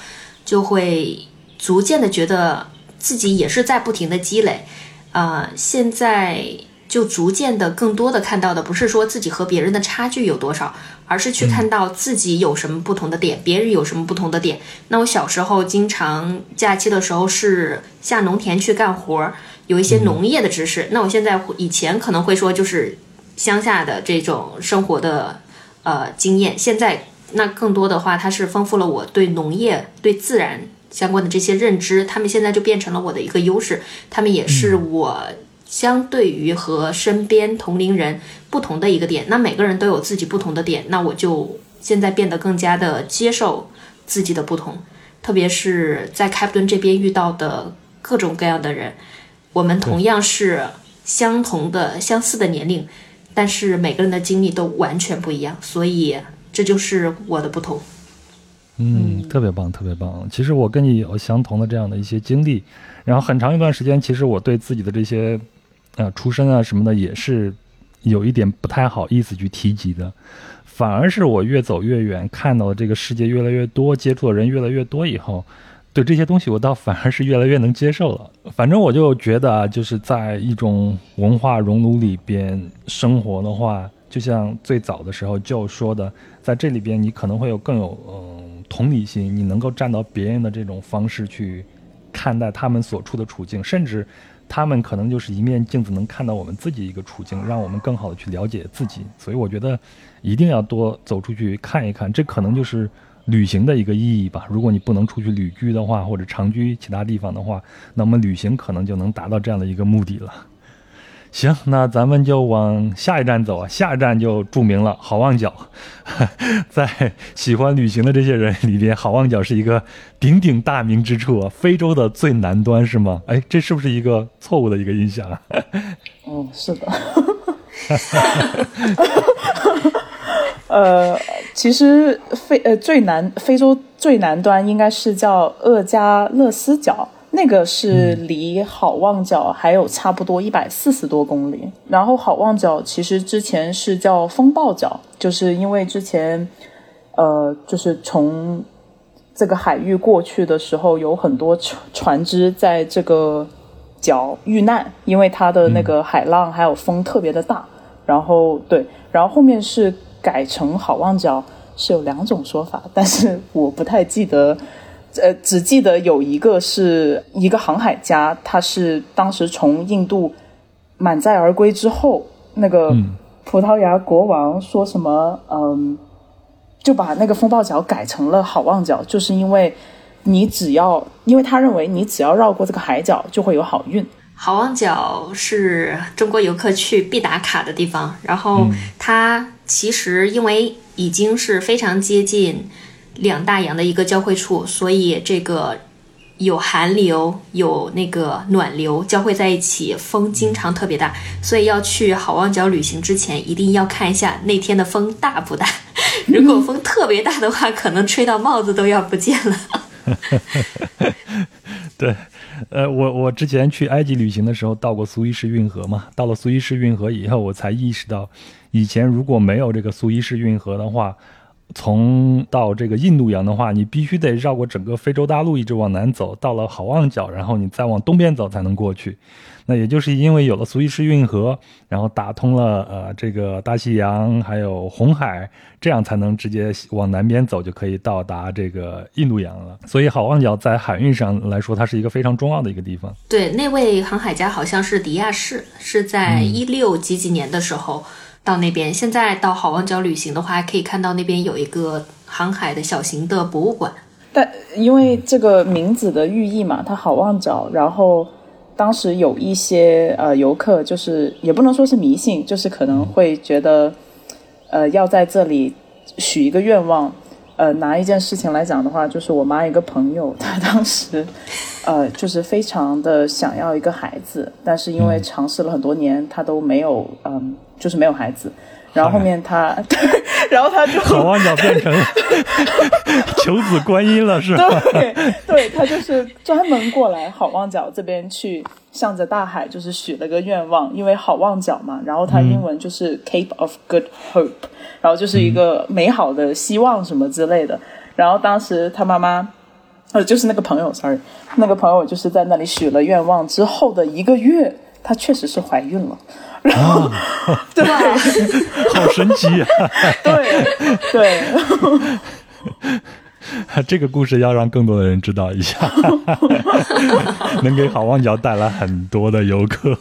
就会逐渐的觉得自己也是在不停的积累，啊，现在。就逐渐的更多的看到的不是说自己和别人的差距有多少，而是去看到自己有什么不同的点，别人有什么不同的点。那我小时候经常假期的时候是下农田去干活，有一些农业的知识。那我现在以前可能会说就是乡下的这种生活的呃经验，现在那更多的话，它是丰富了我对农业、对自然相关的这些认知。他们现在就变成了我的一个优势，他们也是我。相对于和身边同龄人不同的一个点，那每个人都有自己不同的点，那我就现在变得更加的接受自己的不同，特别是在开普敦这边遇到的各种各样的人，我们同样是相同的、相似的年龄，但是每个人的经历都完全不一样，所以这就是我的不同。嗯，特别棒，特别棒。其实我跟你有相同的这样的一些经历，然后很长一段时间，其实我对自己的这些。啊，出身啊什么的也是有一点不太好意思去提及的，反而是我越走越远，看到这个世界越来越多，接触的人越来越多以后，对这些东西我倒反而是越来越能接受了。反正我就觉得，就是在一种文化熔炉里边生活的话，就像最早的时候就说的，在这里边你可能会有更有嗯同理心，你能够站到别人的这种方式去看待他们所处的处境，甚至。他们可能就是一面镜子，能看到我们自己一个处境，让我们更好的去了解自己。所以我觉得，一定要多走出去看一看，这可能就是旅行的一个意义吧。如果你不能出去旅居的话，或者长居其他地方的话，那么旅行可能就能达到这样的一个目的了。行，那咱们就往下一站走啊。下一站就著名了，好望角。在喜欢旅行的这些人里边，好望角是一个鼎鼎大名之处啊。非洲的最南端是吗？哎，这是不是一个错误的一个印象啊？哦，是的。呃，其实非呃最南非洲最南端应该是叫厄加勒斯角。那个是离好望角还有差不多一百四十多公里，然后好望角其实之前是叫风暴角，就是因为之前，呃，就是从这个海域过去的时候，有很多船船只在这个角遇难，因为它的那个海浪还有风特别的大，然后对，然后后面是改成好望角是有两种说法，但是我不太记得，呃，只记得有一个是一个航海家，他是当时从印度满载而归之后，那个葡萄牙国王说什么，嗯，就把那个风暴角改成了好望角，就是因为你只要，因为他认为你只要绕过这个海角就会有好运。好望角是中国游客去必打卡的地方，然后它其实因为已经是非常接近两大洋的一个交汇处，所以这个有寒流有那个暖流交汇在一起，风经常特别大，所以要去好望角旅行之前一定要看一下那天的风大不大。如果风特别大的话，可能吹到帽子都要不见了。对。呃，我我之前去埃及旅行的时候到过苏伊士运河嘛，到了苏伊士运河以后，我才意识到，以前如果没有这个苏伊士运河的话。从到这个印度洋的话，你必须得绕过整个非洲大陆，一直往南走，到了好望角，然后你再往东边走才能过去。那也就是因为有了苏伊士运河，然后打通了呃这个大西洋还有红海，这样才能直接往南边走，就可以到达这个印度洋了。所以好望角在海运上来说，它是一个非常重要的一个地方。对，那位航海家好像是迪亚士，是在一六几几年的时候。到那边，现在到好望角旅行的话，可以看到那边有一个航海的小型的博物馆。但因为这个名字的寓意嘛，它好望角，然后当时有一些呃游客，就是也不能说是迷信，就是可能会觉得，呃，要在这里许一个愿望。呃，拿一件事情来讲的话，就是我妈一个朋友，她当时，呃，就是非常的想要一个孩子，但是因为尝试了很多年，她都没有，嗯，就是没有孩子。然后后面他，对，然后他就好望角变成 求子观音了，是吧？对，对，他就是专门过来好望角这边去，向着大海就是许了个愿望，因为好望角嘛，然后他英文就是 Cape of Good Hope。然后就是一个美好的希望什么之类的。然后当时他妈妈，呃，就是那个朋友，sorry，那个朋友就是在那里许了愿望之后的一个月，她确实是怀孕了。然后，对，好神奇呀！对 对，这个故事要让更多的人知道一下，能给好望角带来很多的游客。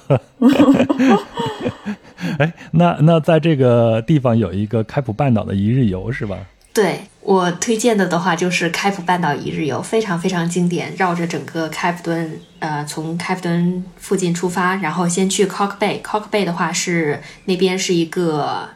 哎，那那在这个地方有一个开普半岛的一日游是吧？对我推荐的的话就是开普半岛一日游，非常非常经典，绕着整个开普敦，呃，从开普敦附近出发，然后先去 Cock Bay，Cock Bay 的话是那边是一个。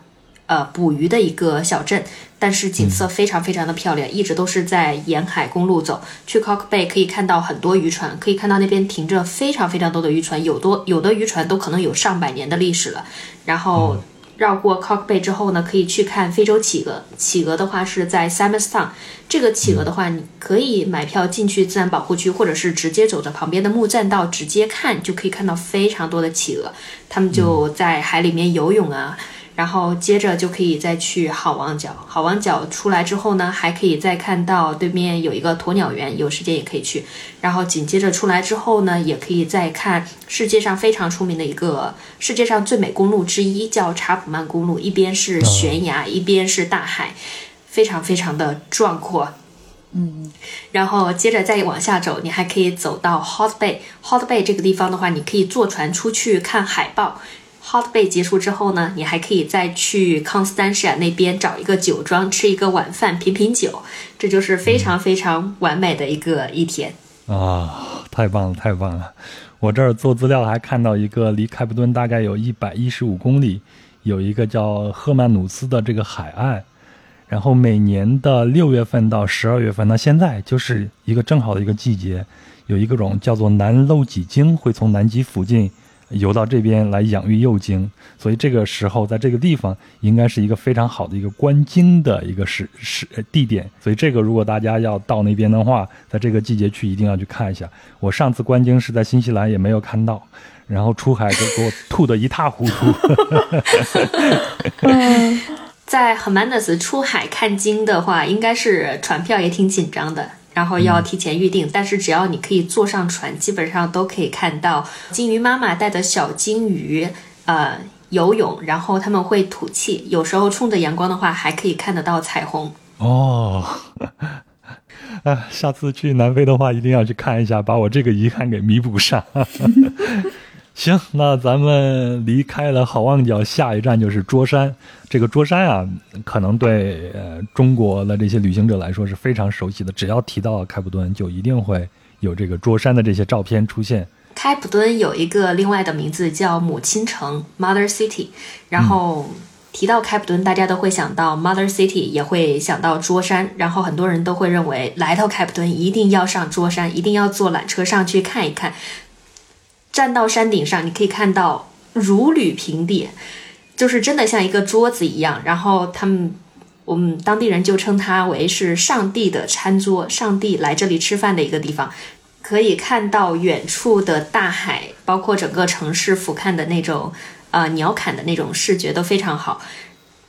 呃，捕鱼的一个小镇，但是景色非常非常的漂亮，一直都是在沿海公路走。去 Cock Bay 可以看到很多渔船，可以看到那边停着非常非常多的渔船，有多有的渔船都可能有上百年的历史了。然后绕过 Cock Bay 之后呢，可以去看非洲企鹅。企鹅的话是在 s a m e s Town，这个企鹅的话，你可以买票进去自然保护区，或者是直接走着旁边的木栈道直接看，就可以看到非常多的企鹅，它们就在海里面游泳啊。然后接着就可以再去好望角，好望角出来之后呢，还可以再看到对面有一个鸵鸟园，有时间也可以去。然后紧接着出来之后呢，也可以再看世界上非常出名的一个世界上最美公路之一，叫查普曼公路，一边是悬崖，一边是大海，非常非常的壮阔。嗯，然后接着再往下走，你还可以走到 Hot Bay，Hot Bay 这个地方的话，你可以坐船出去看海豹。Hot Bay 结束之后呢，你还可以再去 Constantia 那边找一个酒庄吃一个晚饭，品品酒，这就是非常非常完美的一个一天啊！太棒了，太棒了！我这儿做资料还看到一个离开普敦大概有一百一十五公里，有一个叫赫曼努斯的这个海岸，然后每年的六月份到十二月份，那现在就是一个正好的一个季节，有一个种叫做南漏脊鲸会从南极附近。游到这边来养育幼鲸，所以这个时候在这个地方应该是一个非常好的一个观鲸的一个时时地点。所以这个如果大家要到那边的话，在这个季节去一定要去看一下。我上次观鲸是在新西兰也没有看到，然后出海就给我吐得一塌糊涂。在 Hermanus 出海看鲸的话，应该是船票也挺紧张的。然后要提前预定，但是只要你可以坐上船，基本上都可以看到金鱼妈妈带的小金鱼，呃，游泳，然后他们会吐气，有时候冲着阳光的话，还可以看得到彩虹。哦，啊，下次去南非的话，一定要去看一下，把我这个遗憾给弥补上。行，那咱们离开了好望角，下一站就是桌山。这个桌山啊，可能对呃中国的这些旅行者来说是非常熟悉的。只要提到开普敦，就一定会有这个桌山的这些照片出现。开普敦有一个另外的名字叫母亲城 （Mother City）。然后提到开普敦，大家都会想到 Mother City，也会想到桌山。然后很多人都会认为，来到开普敦一定要上桌山，一定要坐缆车上去看一看。站到山顶上，你可以看到如履平地，就是真的像一个桌子一样。然后他们，我们当地人就称它为是上帝的餐桌，上帝来这里吃饭的一个地方。可以看到远处的大海，包括整个城市俯瞰的那种，呃，鸟瞰的那种视觉都非常好。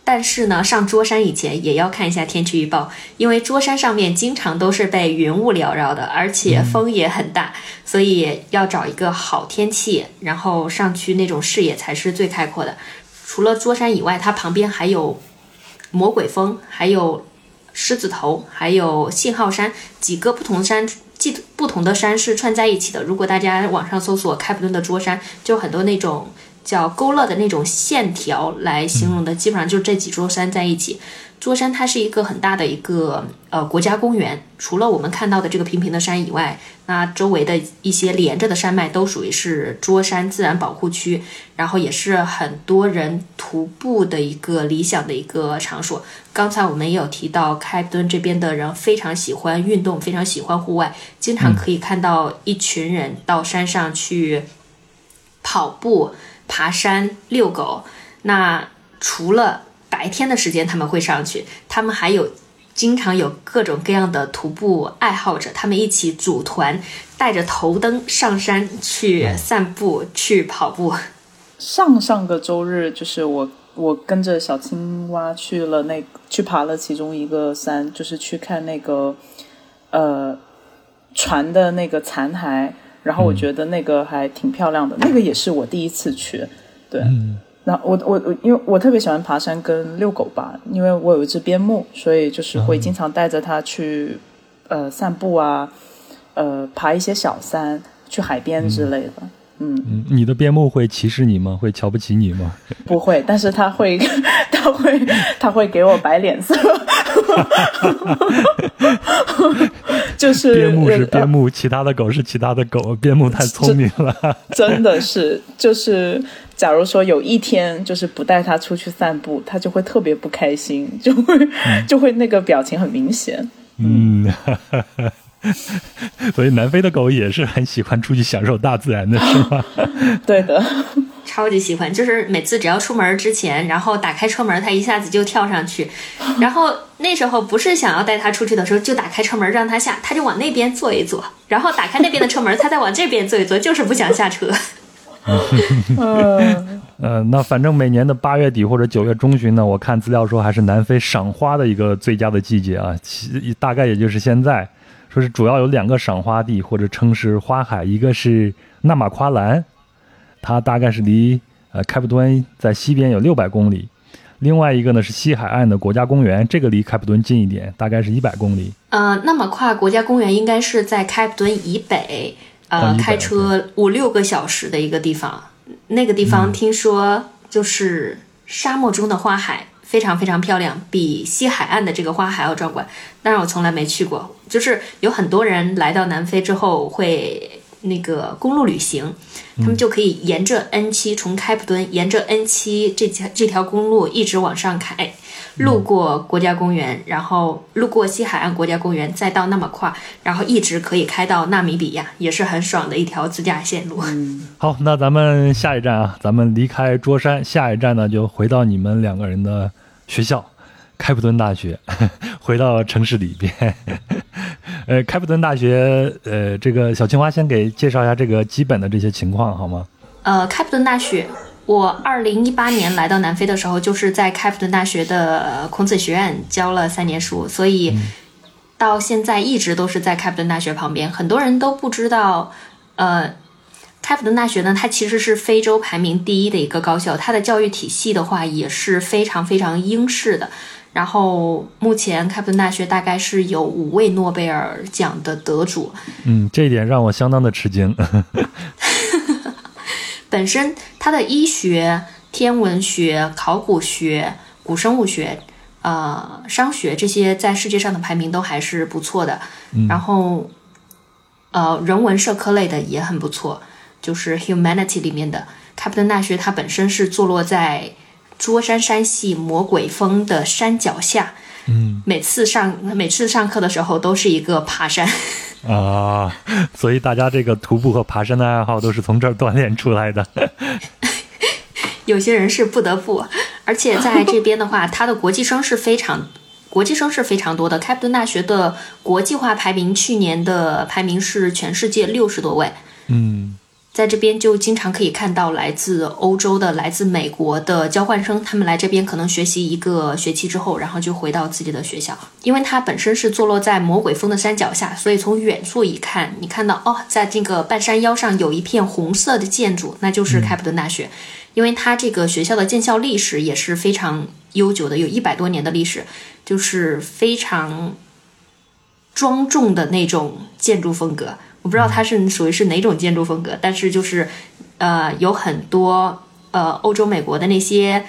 但是呢，上桌山以前也要看一下天气预报，因为桌山上面经常都是被云雾缭绕的，而且风也很大，所以要找一个好天气，然后上去那种视野才是最开阔的。除了桌山以外，它旁边还有魔鬼峰，还有狮子头，还有信号山，几个不同山，既不同的山是串在一起的。如果大家网上搜索开普敦的桌山，就很多那种。叫勾勒的那种线条来形容的，基本上就是这几座山在一起。桌山它是一个很大的一个呃国家公园，除了我们看到的这个平平的山以外，那周围的一些连着的山脉都属于是桌山自然保护区，然后也是很多人徒步的一个理想的一个场所。刚才我们也有提到，开普敦这边的人非常喜欢运动，非常喜欢户外，经常可以看到一群人到山上去跑步。爬山、遛狗，那除了白天的时间他们会上去，他们还有经常有各种各样的徒步爱好者，他们一起组团，带着头灯上山去散步、去跑步。上上个周日，就是我我跟着小青蛙去了那去爬了其中一个山，就是去看那个呃船的那个残骸。然后我觉得那个还挺漂亮的，那个也是我第一次去，对。然后我我我，因为我特别喜欢爬山跟遛狗吧，因为我有一只边牧，所以就是会经常带着它去呃散步啊，呃爬一些小山，去海边之类的。嗯，你的边牧会歧视你吗？会瞧不起你吗？不会，但是它会，它会，它会给我摆脸色。就是边牧是边牧，其他的狗是其他的狗。边牧太聪明了，真的是。就是假如说有一天就是不带它出去散步，它就会特别不开心，就会 就会那个表情很明显。嗯。所以南非的狗也是很喜欢出去享受大自然的，是吗？对的，超级喜欢。就是每次只要出门之前，然后打开车门，它一下子就跳上去。然后那时候不是想要带它出去的时候，就打开车门让它下，它就往那边坐一坐。然后打开那边的车门，它再往这边坐一坐，就是不想下车。嗯，呃，那反正每年的八月底或者九月中旬呢，我看资料说还是南非赏花的一个最佳的季节啊，其大概也就是现在。说是主要有两个赏花地或者称是花海，一个是纳马夸兰，它大概是离呃开普敦在西边有六百公里；另外一个呢是西海岸的国家公园，这个离开普敦近一点，大概是一百公里。呃，那么跨国家公园应该是在开普敦以北，呃，开车五六个小时的一个地方。那个地方听说就是沙漠中的花海。非常非常漂亮，比西海岸的这个花还要壮观。但是我从来没去过，就是有很多人来到南非之后会那个公路旅行，他们就可以沿着 N 七从开普敦沿着 N 七这条这条公路一直往上开。路过国家公园，然后路过西海岸国家公园，再到那么跨，然后一直可以开到纳米比亚，也是很爽的一条自驾线路。好，那咱们下一站啊，咱们离开桌山，下一站呢就回到你们两个人的学校，开普敦大学，回到城市里边。呃，开普敦大学，呃，这个小青蛙先给介绍一下这个基本的这些情况好吗？呃，开普敦大学。我二零一八年来到南非的时候，就是在开普敦大学的孔子学院教了三年书，所以到现在一直都是在开普敦大学旁边。很多人都不知道，呃，开普敦大学呢，它其实是非洲排名第一的一个高校，它的教育体系的话也是非常非常英式的。然后目前开普敦大学大概是有五位诺贝尔奖的得主。嗯，这一点让我相当的吃惊。本身它的医学、天文学、考古学、古生物学、呃商学这些在世界上的排名都还是不错的。然后呃人文社科类的也很不错。就是 humanity 里面的开普敦大学，它本身是坐落在桌山山系魔鬼峰的山脚下。嗯，每次上每次上课的时候都是一个爬山 啊，所以大家这个徒步和爬山的爱好都是从这儿锻炼出来的。有些人是不得不，而且在这边的话，它的国际生是非常国际生是非常多的。开普敦大学的国际化排名去年的排名是全世界六十多位。嗯。在这边就经常可以看到来自欧洲的、来自美国的交换生，他们来这边可能学习一个学期之后，然后就回到自己的学校。因为它本身是坐落在魔鬼峰的山脚下，所以从远处一看，你看到哦，在这个半山腰上有一片红色的建筑，那就是开普敦大学。因为它这个学校的建校历史也是非常悠久的，有一百多年的历史，就是非常庄重的那种建筑风格。我不知道它是属于是哪种建筑风格，但是就是，呃，有很多呃欧洲、美国的那些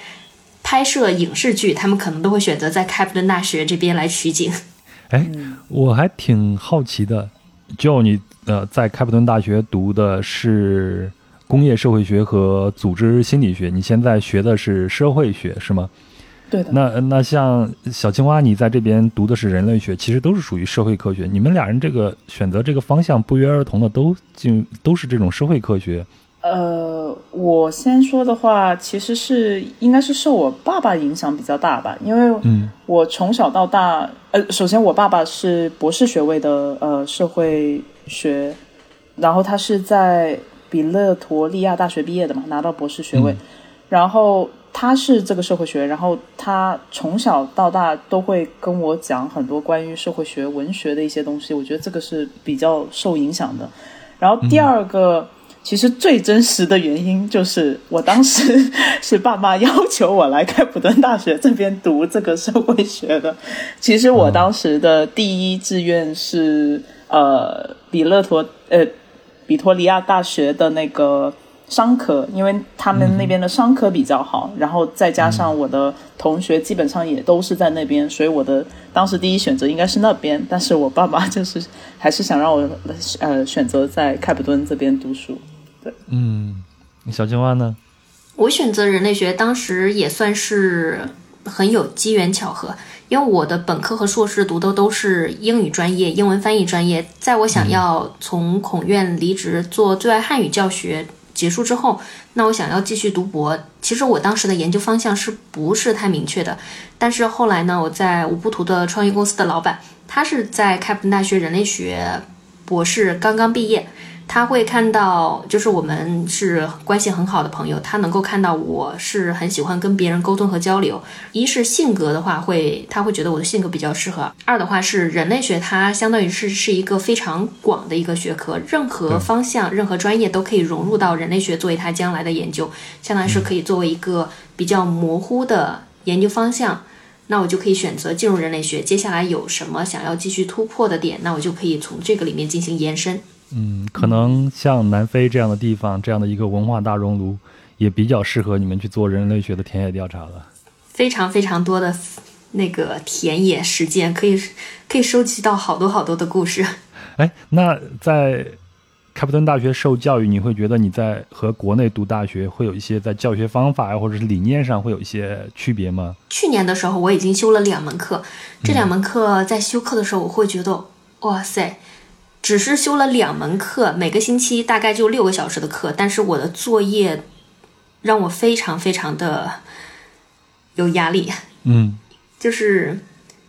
拍摄影视剧，他们可能都会选择在开普敦大学这边来取景。哎，我还挺好奇的，就你呃在开普敦大学读的是工业社会学和组织心理学，你现在学的是社会学，是吗？对的，那那像小青蛙，你在这边读的是人类学，其实都是属于社会科学。你们俩人这个选择这个方向不约而同的都进都是这种社会科学。呃，我先说的话，其实是应该是受我爸爸影响比较大吧，因为我从小到大，呃，首先我爸爸是博士学位的呃社会学，然后他是在比勒陀利亚大学毕业的嘛，拿到博士学位，然后。他是这个社会学，然后他从小到大都会跟我讲很多关于社会学、文学的一些东西，我觉得这个是比较受影响的。然后第二个，其实最真实的原因就是我当时 是爸妈要求我来开普敦大学这边读这个社会学的。其实我当时的第一志愿是呃比勒陀呃比托利亚大学的那个。商科，因为他们那边的商科比较好，然后再加上我的同学基本上也都是在那边，所以我的当时第一选择应该是那边。但是我爸爸就是还是想让我呃选择在开普敦这边读书。对，嗯，小青蛙呢？我选择人类学，当时也算是很有机缘巧合，因为我的本科和硕士读的都是英语专业，英文翻译专业。在我想要从孔院离职做对外汉语教学。结束之后，那我想要继续读博。其实我当时的研究方向是不是太明确的？但是后来呢，我在五步图的创业公司的老板，他是在开普敦大学人类学博士刚刚毕业。他会看到，就是我们是关系很好的朋友，他能够看到我是很喜欢跟别人沟通和交流。一是性格的话，会他会觉得我的性格比较适合；二的话是人类学，它相当于是是一个非常广的一个学科，任何方向、任何专业都可以融入到人类学作为他将来的研究，相当于是可以作为一个比较模糊的研究方向。那我就可以选择进入人类学，接下来有什么想要继续突破的点，那我就可以从这个里面进行延伸。嗯，可能像南非这样的地方，这样的一个文化大熔炉，也比较适合你们去做人类学的田野调查了。非常非常多的那个田野实践，可以可以收集到好多好多的故事。哎，那在开普敦大学受教育，你会觉得你在和国内读大学会有一些在教学方法呀，或者是理念上会有一些区别吗？去年的时候，我已经修了两门课，这两门课在修课的时候，我会觉得，哇塞。只是修了两门课，每个星期大概就六个小时的课，但是我的作业让我非常非常的有压力。嗯，就是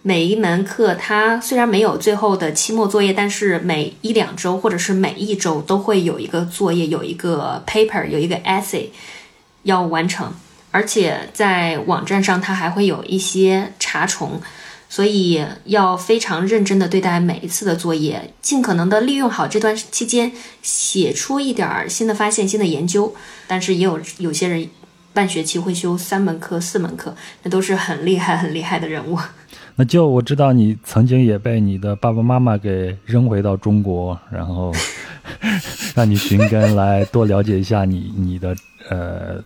每一门课，它虽然没有最后的期末作业，但是每一两周或者是每一周都会有一个作业，有一个 paper，有一个 essay 要完成，而且在网站上它还会有一些查重。所以要非常认真的对待每一次的作业，尽可能的利用好这段期间，写出一点儿新的发现、新的研究。但是也有有些人半学期会修三门课、四门课，那都是很厉害、很厉害的人物。那就我知道你曾经也被你的爸爸妈妈给扔回到中国，然后让你寻根来多了解一下你你的呃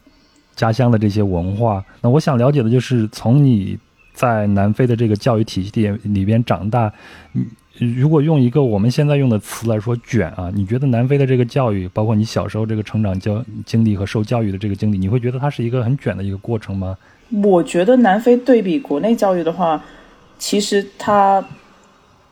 家乡的这些文化。那我想了解的就是从你在南非的这个教育体系里里边长大，如果用一个我们现在用的词来说卷啊，你觉得南非的这个教育，包括你小时候这个成长教经历和受教育的这个经历，你会觉得它是一个很卷的一个过程吗？我觉得南非对比国内教育的话。其实它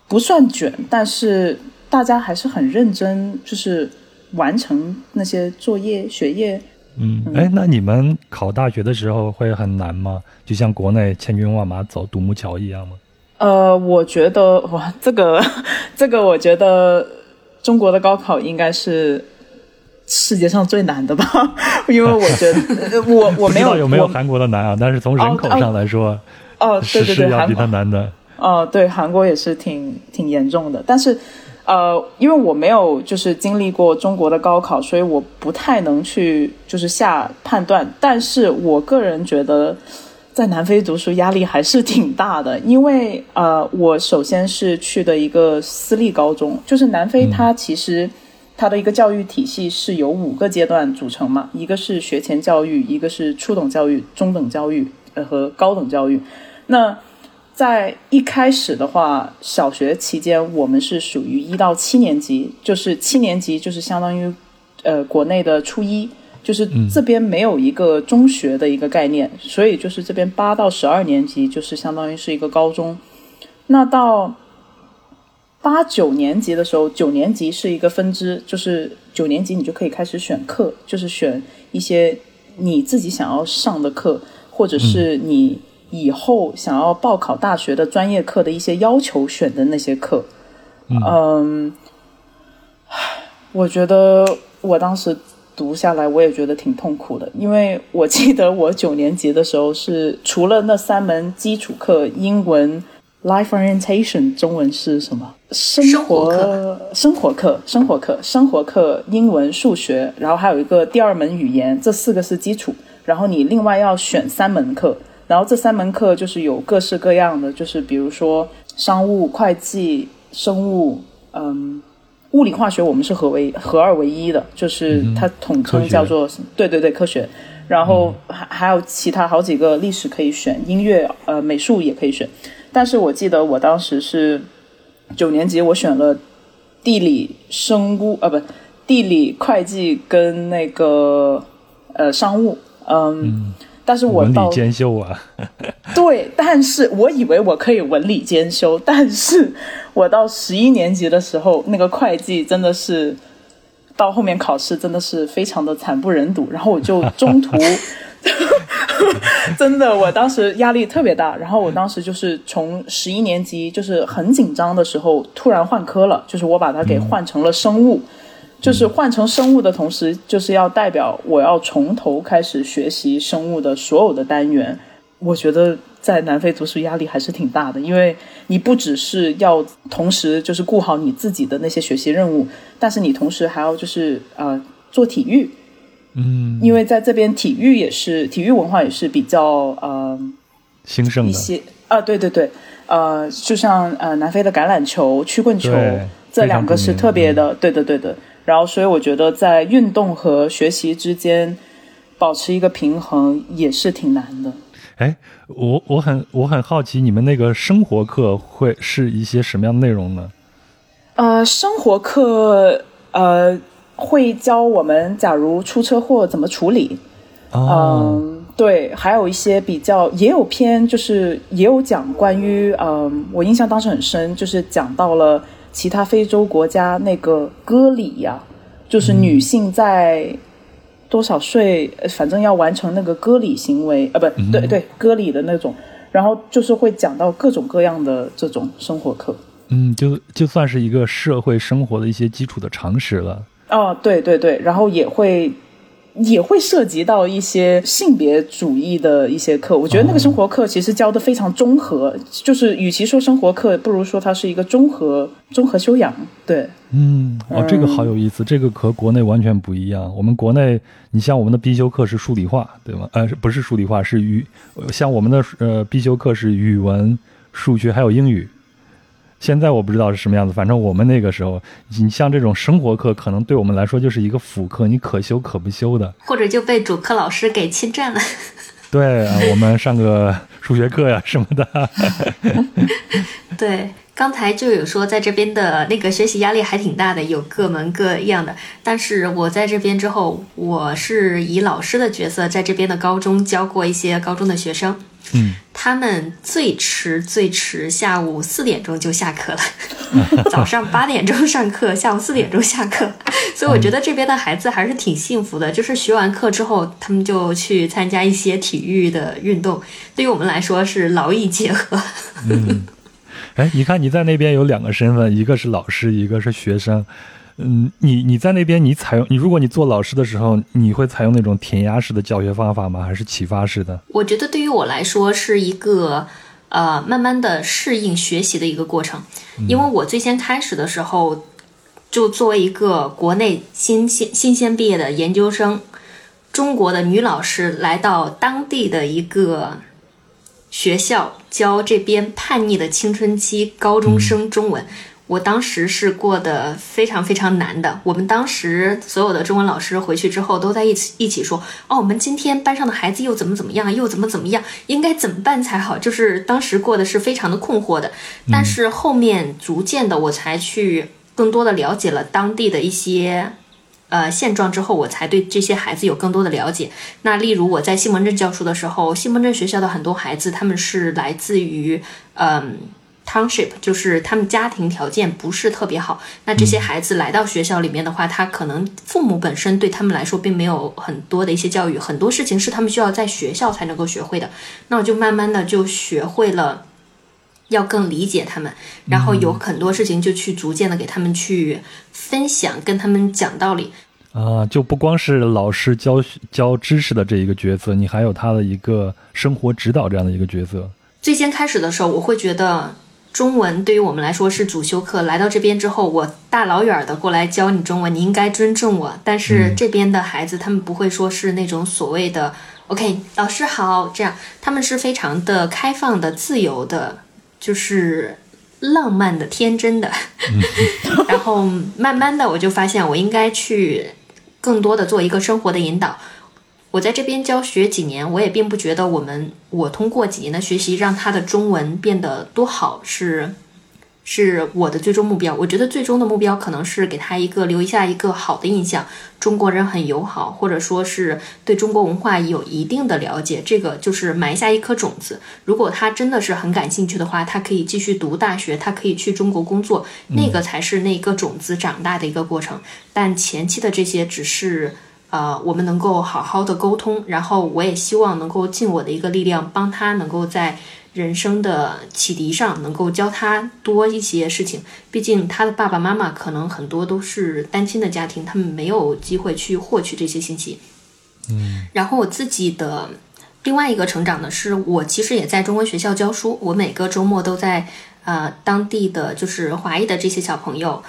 不算卷，但是大家还是很认真，就是完成那些作业学业。嗯，哎，那你们考大学的时候会很难吗？就像国内千军万马走独木桥一样吗？呃，我觉得哇，这个 这个，我觉得中国的高考应该是世界上最难的吧？因为我觉得我 我没有有没有韩国的难啊，但是从人口上来说。哦，对对对，韩国难的。哦，对，韩国也是挺挺严重的。但是，呃，因为我没有就是经历过中国的高考，所以我不太能去就是下判断。但是我个人觉得，在南非读书压力还是挺大的，因为呃，我首先是去的一个私立高中，就是南非它其实它的一个教育体系是由五个阶段组成嘛，一个是学前教育，一个是初等教育、中等教育呃和高等教育。那在一开始的话，小学期间我们是属于一到七年级，就是七年级就是相当于呃国内的初一，就是这边没有一个中学的一个概念，所以就是这边八到十二年级就是相当于是一个高中。那到八九年级的时候，九年级是一个分支，就是九年级你就可以开始选课，就是选一些你自己想要上的课，或者是你。以后想要报考大学的专业课的一些要求选的那些课，嗯，我觉得我当时读下来我也觉得挺痛苦的，因为我记得我九年级的时候是除了那三门基础课，英文、life orientation，中文是什么？生活课、生活课、生活课、生活课，英文、数学，然后还有一个第二门语言，这四个是基础，然后你另外要选三门课。然后这三门课就是有各式各样的，就是比如说商务、会计、生物，嗯，物理、化学我们是合为合二为一的，就是它统称叫做对对对科学。然后还还有其他好几个历史可以选，音乐呃美术也可以选。但是我记得我当时是九年级，我选了地理、生物呃不地理、会计跟那个呃商务，嗯。但是我文理兼修啊，对，但是我以为我可以文理兼修，但是我到十一年级的时候，那个会计真的是到后面考试真的是非常的惨不忍睹，然后我就中途 真的，我当时压力特别大，然后我当时就是从十一年级就是很紧张的时候，突然换科了，就是我把它给换成了生物。就是换成生物的同时，就是要代表我要从头开始学习生物的所有的单元。我觉得在南非读书压力还是挺大的，因为你不只是要同时就是顾好你自己的那些学习任务，但是你同时还要就是呃做体育，嗯，因为在这边体育也是体育文化也是比较呃兴盛一些啊，对对对，呃，就像呃南非的橄榄球、曲棍球这两个是特别的，对的对的。然后，所以我觉得在运动和学习之间保持一个平衡也是挺难的。哎，我我很我很好奇，你们那个生活课会是一些什么样的内容呢？呃，生活课呃会教我们，假如出车祸怎么处理。嗯，对，还有一些比较也有偏，就是也有讲关于嗯，我印象当时很深，就是讲到了。其他非洲国家那个割礼呀，就是女性在多少岁，反正要完成那个割礼行为，啊，不对对，割礼的那种，然后就是会讲到各种各样的这种生活课。嗯，就就算是一个社会生活的一些基础的常识了。哦，对对对，然后也会也会涉及到一些性别主义的一些课。我觉得那个生活课其实教的非常综合，就是与其说生活课，不如说它是一个综合综合修养。对，嗯，哦，这个好有意思，这个和国内完全不一样。我们国内，你像我们的必修课是数理化，对吗？呃，不是数理化，是语，像我们的呃必修课是语文、数学还有英语。现在我不知道是什么样子，反正我们那个时候，你像这种生活课，可能对我们来说就是一个辅课，你可修可不修的，或者就被主课老师给侵占了。对，我们上个数学课呀什么的。对，刚才就有说在这边的那个学习压力还挺大的，有各门各样的。但是我在这边之后，我是以老师的角色在这边的高中教过一些高中的学生。嗯，他们最迟最迟下午四点钟就下课了，早上八点钟上课，下午四点钟下课，所以我觉得这边的孩子还是挺幸福的。就是学完课之后，他们就去参加一些体育的运动，对于我们来说是劳逸结合。嗯，哎，你看你在那边有两个身份，一个是老师，一个是学生。嗯，你你在那边，你采用你，如果你做老师的时候，你会采用那种填鸭式的教学方法吗？还是启发式的？我觉得对于我来说是一个呃慢慢的适应学习的一个过程，因为我最先开始的时候，就作为一个国内新鲜新鲜毕业的研究生，中国的女老师来到当地的一个学校教这边叛逆的青春期高中生中文。我当时是过得非常非常难的。我们当时所有的中文老师回去之后都在一起一起说：“哦，我们今天班上的孩子又怎么怎么样，又怎么怎么样，应该怎么办才好？”就是当时过的是非常的困惑的。但是后面逐渐的，我才去更多的了解了当地的一些呃现状之后，我才对这些孩子有更多的了解。那例如我在西门镇教书的时候，西门镇学校的很多孩子他们是来自于嗯。Township 就是他们家庭条件不是特别好，那这些孩子来到学校里面的话，他可能父母本身对他们来说并没有很多的一些教育，很多事情是他们需要在学校才能够学会的。那我就慢慢的就学会了要更理解他们，然后有很多事情就去逐渐的给他们去分享，跟他们讲道理。啊，就不光是老师教教知识的这一个角色，你还有他的一个生活指导这样的一个角色。最先开始的时候，我会觉得。中文对于我们来说是主修课，来到这边之后，我大老远的过来教你中文，你应该尊重我。但是这边的孩子，他们不会说是那种所谓的 “OK，老师好”这样，他们是非常的开放的、自由的，就是浪漫的、天真的。然后慢慢的，我就发现我应该去更多的做一个生活的引导。我在这边教学几年，我也并不觉得我们我通过几年的学习让他的中文变得多好是，是我的最终目标。我觉得最终的目标可能是给他一个留下一个好的印象，中国人很友好，或者说是对中国文化有一定的了解。这个就是埋下一颗种子。如果他真的是很感兴趣的话，他可以继续读大学，他可以去中国工作，那个才是那个种子长大的一个过程。但前期的这些只是。呃，我们能够好好的沟通，然后我也希望能够尽我的一个力量，帮他能够在人生的启迪上能够教他多一些事情。毕竟他的爸爸妈妈可能很多都是单亲的家庭，他们没有机会去获取这些信息。嗯，然后我自己的另外一个成长呢，是我其实也在中文学校教书，我每个周末都在呃当地的就是华裔的这些小朋友。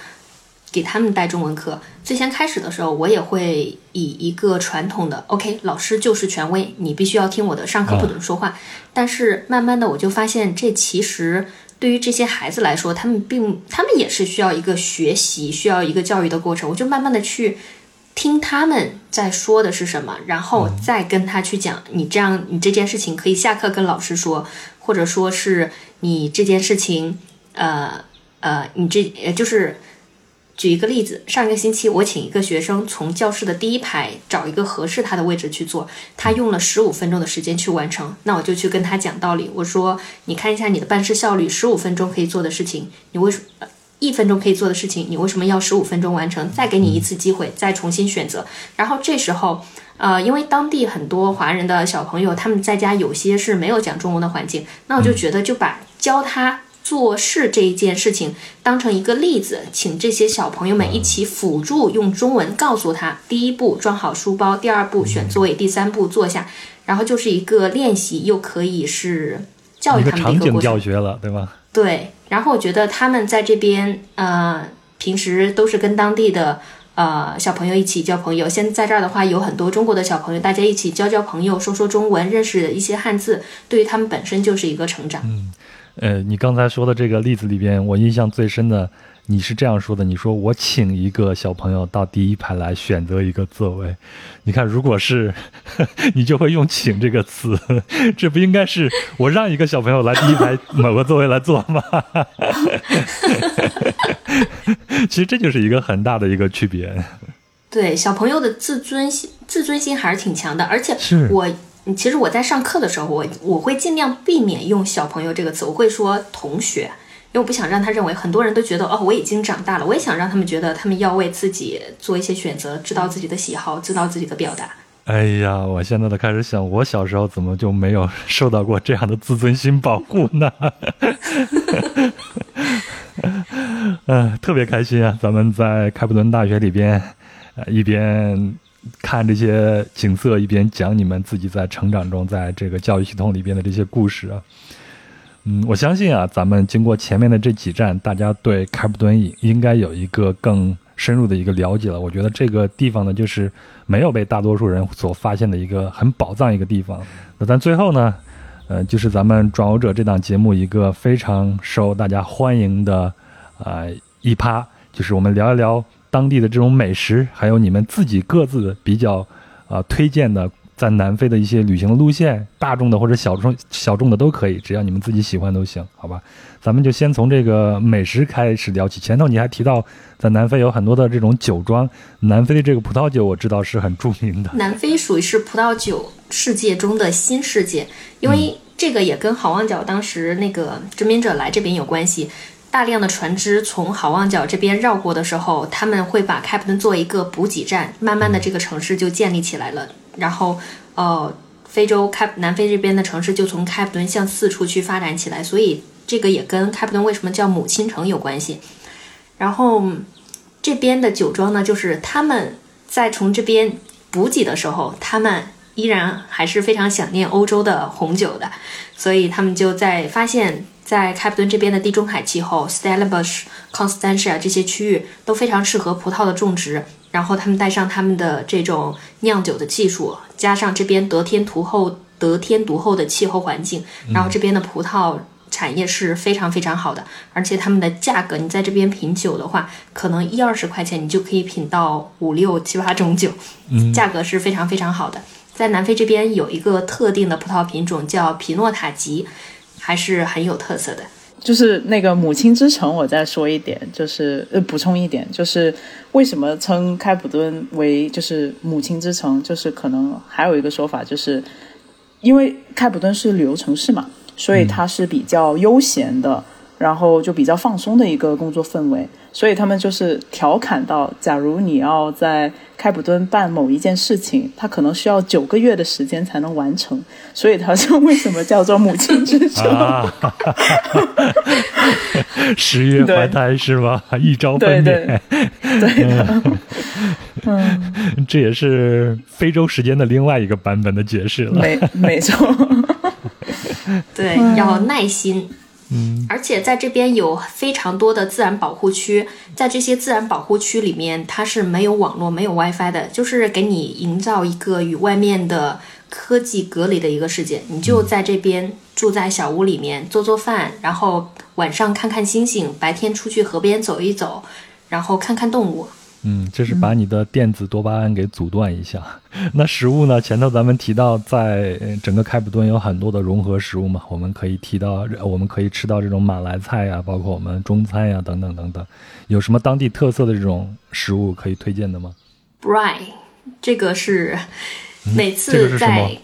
给他们带中文课，最先开始的时候，我也会以一个传统的 “OK，老师就是权威，你必须要听我的，上课不准说话。”但是慢慢的，我就发现这其实对于这些孩子来说，他们并他们也是需要一个学习、需要一个教育的过程。我就慢慢的去听他们在说的是什么，然后再跟他去讲：“你这样，你这件事情可以下课跟老师说，或者说是你这件事情，呃呃，你这就是。”举一个例子，上一个星期我请一个学生从教室的第一排找一个合适他的位置去做，他用了十五分钟的时间去完成。那我就去跟他讲道理，我说：“你看一下你的办事效率，十五分钟可以做的事情，你为什么一分钟可以做的事情，你为什么要十五分钟完成？再给你一次机会，再重新选择。然后这时候，呃，因为当地很多华人的小朋友他们在家有些是没有讲中文的环境，那我就觉得就把教他。做事这一件事情当成一个例子，请这些小朋友们一起辅助用中文告诉他：第一步装好书包，第二步选座位，第三步坐下。然后就是一个练习，又可以是教育他们的一个场景过程。教学了，对吧？对，然后我觉得他们在这边，呃，平时都是跟当地的呃小朋友一起交朋友。现在在这儿的话，有很多中国的小朋友，大家一起交交朋友，说说中文，认识一些汉字，对于他们本身就是一个成长。呃，你刚才说的这个例子里边，我印象最深的，你是这样说的：你说我请一个小朋友到第一排来选择一个座位。你看，如果是 你就会用“请”这个词，这不应该是我让一个小朋友来第一排某个座位来坐吗？其实这就是一个很大的一个区别。对小朋友的自尊心，自尊心还是挺强的。而且是我，其实我在上课的时候，我我会尽量避免用“小朋友”这个词，我会说“同学”，因为我不想让他认为很多人都觉得哦，我已经长大了。我也想让他们觉得他们要为自己做一些选择，知道自己的喜好，知道自己的表达。哎呀，我现在都开始想，我小时候怎么就没有 受到过这样的自尊心保护呢？嗯、特别开心啊！咱们在开普敦大学里边，呃，一边看这些景色，一边讲你们自己在成长中，在这个教育系统里边的这些故事啊。嗯，我相信啊，咱们经过前面的这几站，大家对开普敦应应该有一个更深入的一个了解了。我觉得这个地方呢，就是没有被大多数人所发现的一个很宝藏一个地方。那咱最后呢，呃，就是咱们《转游者》这档节目一个非常受大家欢迎的呃一趴，就是我们聊一聊当地的这种美食，还有你们自己各自比较呃推荐的在南非的一些旅行的路线，大众的或者小众小众的都可以，只要你们自己喜欢都行，好吧？咱们就先从这个美食开始聊起。前头你还提到，在南非有很多的这种酒庄，南非的这个葡萄酒我知道是很著名的。南非属于是葡萄酒世界中的新世界，因为这个也跟好望角当时那个殖民者来这边有关系。大量的船只从好望角这边绕过的时候，他们会把开普敦做一个补给站，慢慢的这个城市就建立起来了。然后，呃，非洲开南非这边的城市就从开普敦向四处去发展起来，所以这个也跟开普敦为什么叫母亲城有关系。然后这边的酒庄呢，就是他们在从这边补给的时候，他们依然还是非常想念欧洲的红酒的，所以他们就在发现，在开普敦这边的地中海气候，Stellenbosch、Constantia 这些区域都非常适合葡萄的种植。然后他们带上他们的这种酿酒的技术，加上这边得天独厚、得天独厚的气候环境，然后这边的葡萄产业是非常非常好的，而且他们的价格，你在这边品酒的话，可能一二十块钱你就可以品到五六七八种酒，价格是非常非常好的。在南非这边有一个特定的葡萄品种叫皮诺塔吉，还是很有特色的。就是那个母亲之城，我再说一点，就是呃补充一点，就是为什么称开普敦为就是母亲之城，就是可能还有一个说法，就是因为开普敦是旅游城市嘛，所以它是比较悠闲的，然后就比较放松的一个工作氛围，所以他们就是调侃到，假如你要在开普敦办某一件事情，它可能需要九个月的时间才能完成，所以他说为什么叫做母亲之手？啊，十月怀胎是吧？一朝对分娩，对对的，嗯，这也是非洲时间的另外一个版本的解释了。没没错，对，要耐心。嗯，而且在这边有非常多的自然保护区，在这些自然保护区里面，它是没有网络、没有 WiFi 的，就是给你营造一个与外面的科技隔离的一个世界。你就在这边住在小屋里面做做饭，然后晚上看看星星，白天出去河边走一走，然后看看动物。嗯，这是把你的电子多巴胺给阻断一下。那食物呢？前头咱们提到，在呃整个开普敦有很多的融合食物嘛，我们可以提到，呃我们可以吃到这种马来菜呀，包括我们中餐呀，等等等等。有什么当地特色的这种食物可以推荐的吗？Bry，这个是每次在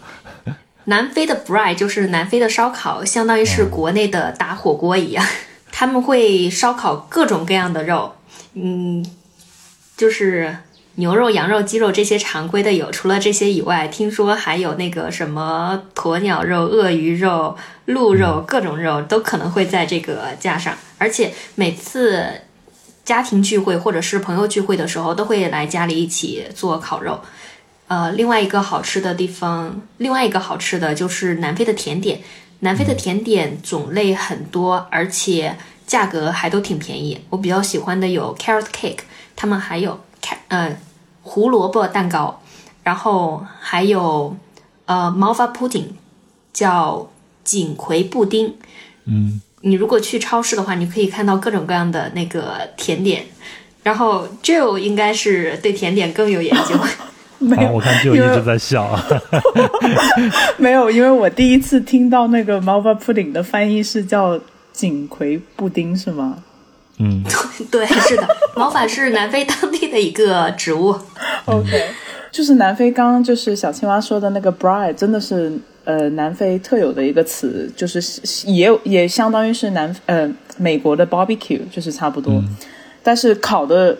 南非的 Bry 就是南非的烧烤，相当于是国内的打火锅一样，他们会烧烤各种各样的肉，嗯，就是牛肉、羊肉、鸡肉这些常规的有，除了这些以外，听说还有那个什么鸵鸟肉、鳄鱼肉、鹿肉，各种肉都可能会在这个架上。而且每次家庭聚会或者是朋友聚会的时候，都会来家里一起做烤肉。呃，另外一个好吃的地方，另外一个好吃的就是南非的甜点。南非的甜点种类很多，而且价格还都挺便宜。我比较喜欢的有 carrot cake，他们还有。呃，胡萝卜蛋糕，然后还有呃，malva pudding，叫锦葵布丁。嗯，你如果去超市的话，你可以看到各种各样的那个甜点。然后 Joe 应该是对甜点更有研究。没有，我看 Joe 一直在笑。没有，因为我第一次听到那个 malva pudding 的翻译是叫锦葵布丁，是吗？嗯，对，是的，毛发是南非当地的一个植物。OK，就是南非刚刚就是小青蛙说的那个 braai，真的是呃南非特有的一个词，就是也也相当于是南呃美国的 barbecue，就是差不多。但是烤的，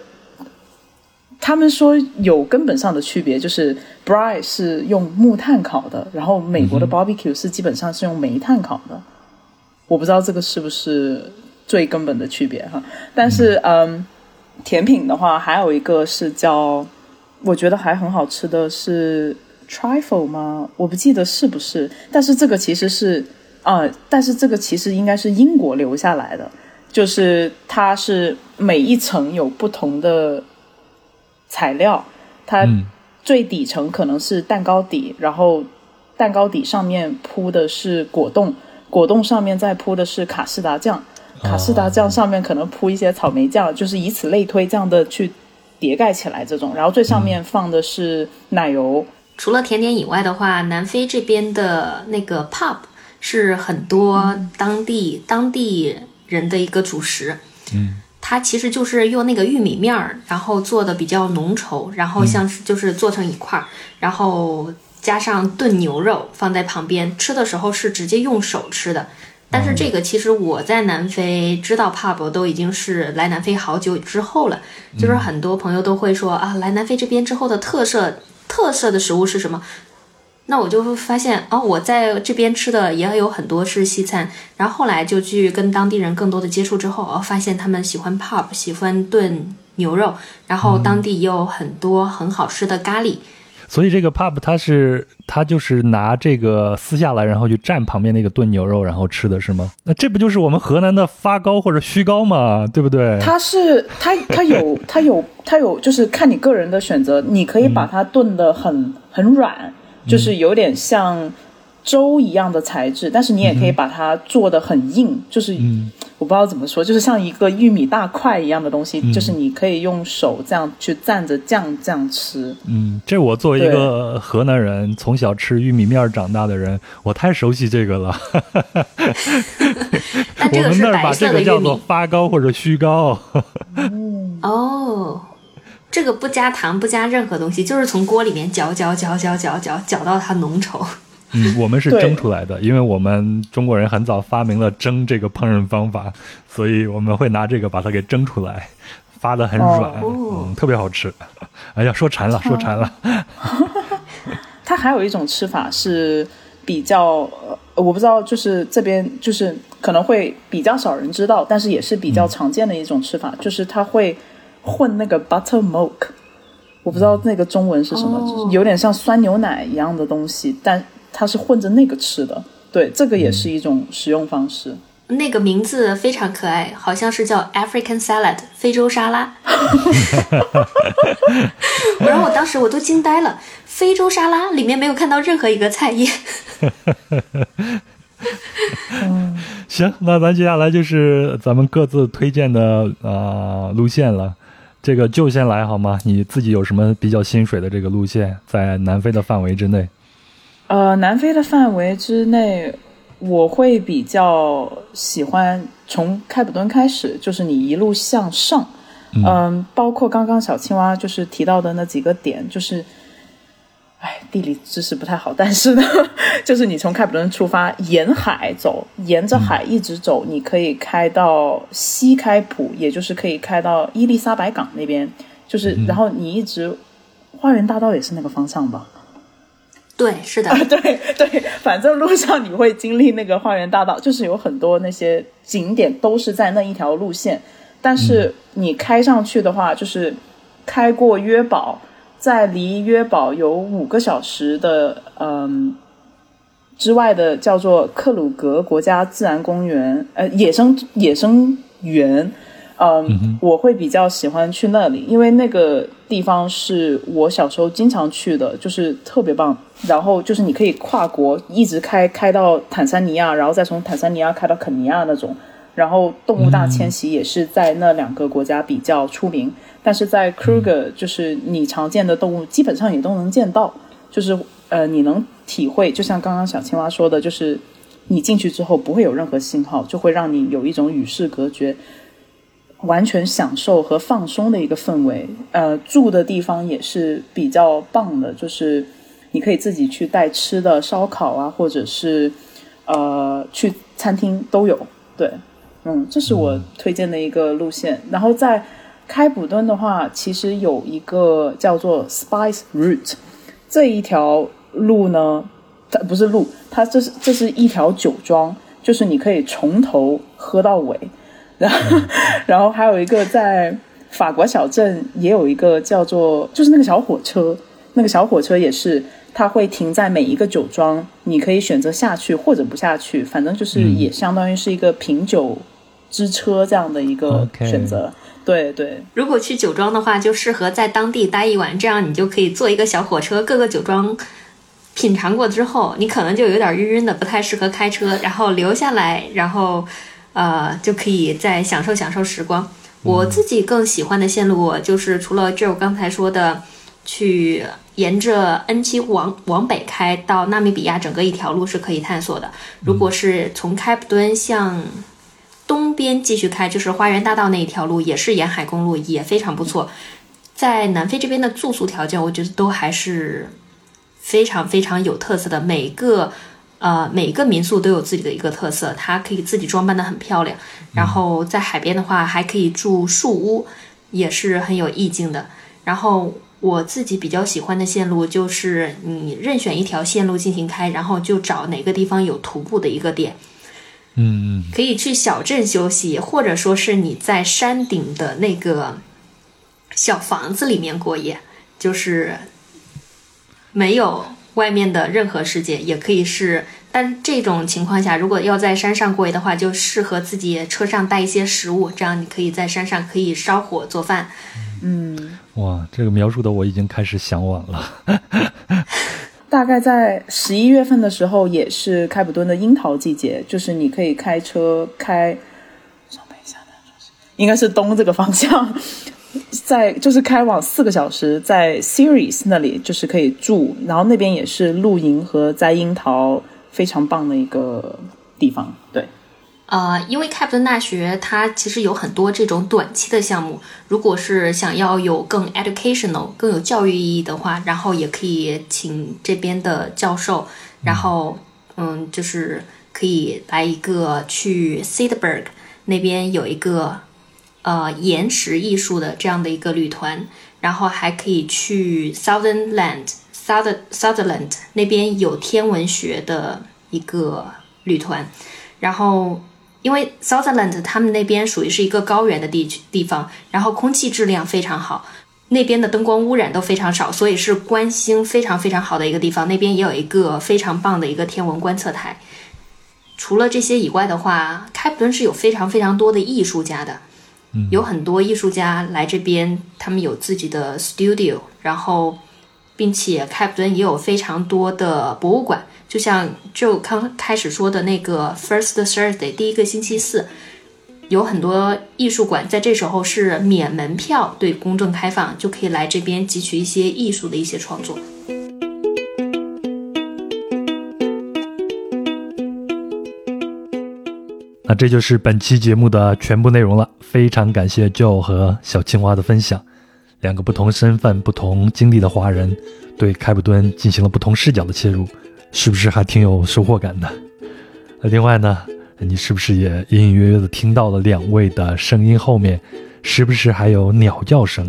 他们说有根本上的区别，就是 braai 是用木炭烤的，然后美国的 barbecue 是基本上是用煤炭烤的。我不知道这个是不是。最根本的区别哈，但是嗯，甜品的话还有一个是叫，我觉得还很好吃的是 trifle 吗？我不记得是不是，但是这个其实是啊，但是这个其实应该是英国留下来的，就是它是每一层有不同的材料，它最底层可能是蛋糕底，然后蛋糕底上面铺的是果冻，果冻上面再铺的是卡士达酱。卡士达酱上面可能铺一些草莓酱，就是以此类推，这样的去叠盖起来这种。然后最上面放的是奶油。除了甜点以外的话，南非这边的那个 pub 是很多当地当地人的一个主食。嗯，它其实就是用那个玉米面儿，然后做的比较浓稠，然后像是就是做成一块儿，然后加上炖牛肉放在旁边，吃的时候是直接用手吃的。但是这个其实我在南非知道 pub 都已经是来南非好久之后了，就是很多朋友都会说啊，来南非这边之后的特色特色的食物是什么？那我就会发现哦，我在这边吃的也有很多是西餐，然后后来就去跟当地人更多的接触之后，哦，发现他们喜欢 pub，喜欢炖牛肉，然后当地也有很多很好吃的咖喱。所以这个 pub 它是它就是拿这个撕下来，然后去蘸旁边那个炖牛肉，然后吃的是吗？那这不就是我们河南的发糕或者虚糕吗？对不对？它是它它有它有它有，就是看你个人的选择，你可以把它炖的很很软，就是有点像粥一样的材质，但是你也可以把它做的很硬，就是。我不知道怎么说，就是像一个玉米大块一样的东西，就是你可以用手这样去蘸着酱这样吃。嗯，这我作为一个河南人，从小吃玉米面长大的人，我太熟悉这个了。我们那儿把这个叫做发糕或者虚糕。哦，这个不加糖，不加任何东西，就是从锅里面搅搅搅搅搅搅搅到它浓稠。嗯，我们是蒸出来的，因为我们中国人很早发明了蒸这个烹饪方法，所以我们会拿这个把它给蒸出来，发的很软，嗯，特别好吃。哎呀，说馋了，说馋了。它还有一种吃法是比较，我不知道，就是这边就是可能会比较少人知道，但是也是比较常见的一种吃法，就是它会混那个 buttermilk，我不知道那个中文是什么，就是有点像酸牛奶一样的东西，但。它是混着那个吃的，对，这个也是一种食用方式。那个名字非常可爱，好像是叫 African Salad 非洲沙拉。然后我当时我都惊呆了，非洲沙拉里面没有看到任何一个菜叶。行，那咱接下来就是咱们各自推荐的啊路线了。这个就先来好吗？你自己有什么比较心水的这个路线，在南非的范围之内？呃，南非的范围之内，我会比较喜欢从开普敦开始，就是你一路向上，嗯，包括刚刚小青蛙就是提到的那几个点，就是，哎，地理知识不太好，但是呢，就是你从开普敦出发，沿海走，沿着海一直走，你可以开到西开普，也就是可以开到伊丽莎白港那边，就是然后你一直花园大道也是那个方向吧？对，是的，对对，反正路上你会经历那个花园大道，就是有很多那些景点都是在那一条路线。但是你开上去的话，就是开过约堡，在离约堡有五个小时的嗯之外的叫做克鲁格国家自然公园，呃，野生野生园。嗯，我会比较喜欢去那里，因为那个地方是我小时候经常去的，就是特别棒。然后就是你可以跨国一直开开到坦桑尼亚，然后再从坦桑尼亚开到肯尼亚那种。然后动物大迁徙也是在那两个国家比较出名，但是在 Kruger 就是你常见的动物基本上也都能见到，就是呃你能体会，就像刚刚小青蛙说的，就是你进去之后不会有任何信号，就会让你有一种与世隔绝。完全享受和放松的一个氛围，呃，住的地方也是比较棒的，就是你可以自己去带吃的，烧烤啊，或者是呃去餐厅都有。对，嗯，这是我推荐的一个路线。然后在开普敦的话，其实有一个叫做 Spice Route 这一条路呢，它不是路，它这是这是一条酒庄，就是你可以从头喝到尾。然后，然后还有一个在法国小镇也有一个叫做，就是那个小火车，那个小火车也是，它会停在每一个酒庄，你可以选择下去或者不下去，反正就是也相当于是一个品酒之车这样的一个选择。对对，如果去酒庄的话，就适合在当地待一晚，这样你就可以坐一个小火车，各个酒庄品尝过之后，你可能就有点晕晕的，不太适合开车，然后留下来，然后。呃，就可以再享受享受时光。我自己更喜欢的线路就是除了 Joe 刚才说的，去沿着 N 七往往北开到纳米比亚整个一条路是可以探索的。如果是从开普敦向东边继续开，就是花园大道那一条路，也是沿海公路，也非常不错。在南非这边的住宿条件，我觉得都还是非常非常有特色的，每个。呃，每个民宿都有自己的一个特色，它可以自己装扮的很漂亮。然后在海边的话，还可以住树屋，也是很有意境的。然后我自己比较喜欢的线路就是你任选一条线路进行开，然后就找哪个地方有徒步的一个点，嗯，可以去小镇休息，或者说是你在山顶的那个小房子里面过夜，就是没有。外面的任何世界也可以是，但这种情况下，如果要在山上过夜的话，就适合自己车上带一些食物，这样你可以在山上可以烧火做饭。嗯，哇，这个描述的我已经开始向往了。大概在十一月份的时候，也是开普敦的樱桃季节，就是你可以开车开，稍等一下，应该是东这个方向。在就是开往四个小时，在 Series 那里就是可以住，然后那边也是露营和摘樱桃非常棒的一个地方。对，呃，因为开普敦大学它其实有很多这种短期的项目，如果是想要有更 educational、更有教育意义的话，然后也可以请这边的教授，然后嗯，就是可以来一个去 Cedberg 那边有一个。呃，岩石艺术的这样的一个旅团，然后还可以去 Southern Land，South Sutherland 那边有天文学的一个旅团，然后因为 Southern Land 他们那边属于是一个高原的地区地方，然后空气质量非常好，那边的灯光污染都非常少，所以是观星非常非常好的一个地方。那边也有一个非常棒的一个天文观测台。除了这些以外的话，开普敦是有非常非常多的艺术家的。有很多艺术家来这边，他们有自己的 studio，然后，并且开普敦也有非常多的博物馆，就像就刚开始说的那个 First Thursday 第一个星期四，有很多艺术馆在这时候是免门票对公众开放，就可以来这边汲取一些艺术的一些创作。那这就是本期节目的全部内容了。非常感谢 Joe 和小青蛙的分享，两个不同身份、不同经历的华人，对开普敦进行了不同视角的切入，是不是还挺有收获感的？那另外呢，你是不是也隐隐约约的听到了两位的声音后面，时不时还有鸟叫声？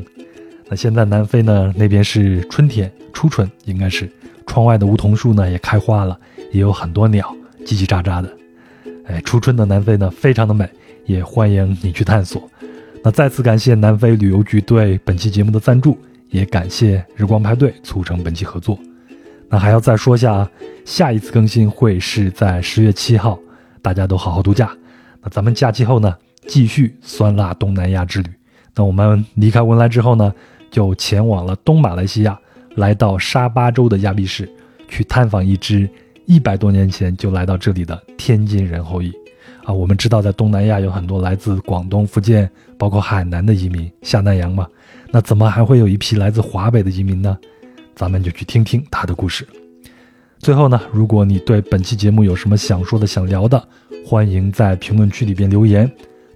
那现在南非呢，那边是春天，初春应该是，窗外的梧桐树呢也开花了，也有很多鸟叽叽喳喳的。哎，初春的南非呢，非常的美，也欢迎你去探索。那再次感谢南非旅游局对本期节目的赞助，也感谢日光派对促成本期合作。那还要再说下，下一次更新会是在十月七号，大家都好好度假。那咱们假期后呢，继续酸辣东南亚之旅。那我们离开文莱之后呢，就前往了东马来西亚，来到沙巴州的亚庇市，去探访一只一百多年前就来到这里的天津人后裔。啊，我们知道在东南亚有很多来自广东、福建，包括海南的移民下南洋嘛。那怎么还会有一批来自华北的移民呢？咱们就去听听他的故事。最后呢，如果你对本期节目有什么想说的、想聊的，欢迎在评论区里边留言。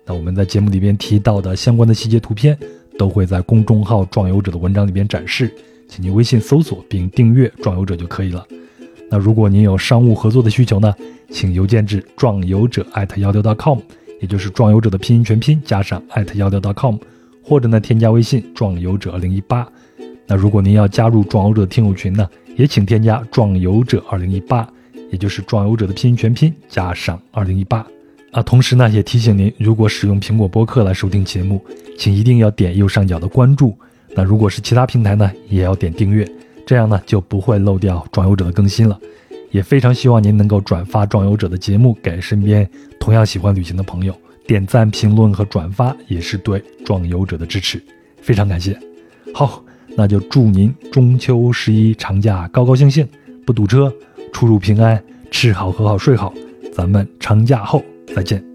那我们在节目里边提到的相关的细节图片，都会在公众号“壮游者”的文章里边展示，请您微信搜索并订阅“壮游者”就可以了。那如果您有商务合作的需求呢？请邮件至壮游者艾特幺六 .com，也就是壮游者的拼音全拼加上艾特幺六 .com，或者呢添加微信壮游者二零一八。那如果您要加入壮游者听友群呢，也请添加壮游者二零一八，也就是壮游者的拼音全拼加上二零一八。啊，同时呢也提醒您，如果使用苹果播客来收听节目，请一定要点右上角的关注。那如果是其他平台呢，也要点订阅，这样呢就不会漏掉壮游者的更新了。也非常希望您能够转发《壮游者》的节目给身边同样喜欢旅行的朋友，点赞、评论和转发也是对《壮游者》的支持，非常感谢。好，那就祝您中秋十一长假高高兴兴，不堵车，出入平安，吃好喝好睡好。咱们长假后再见。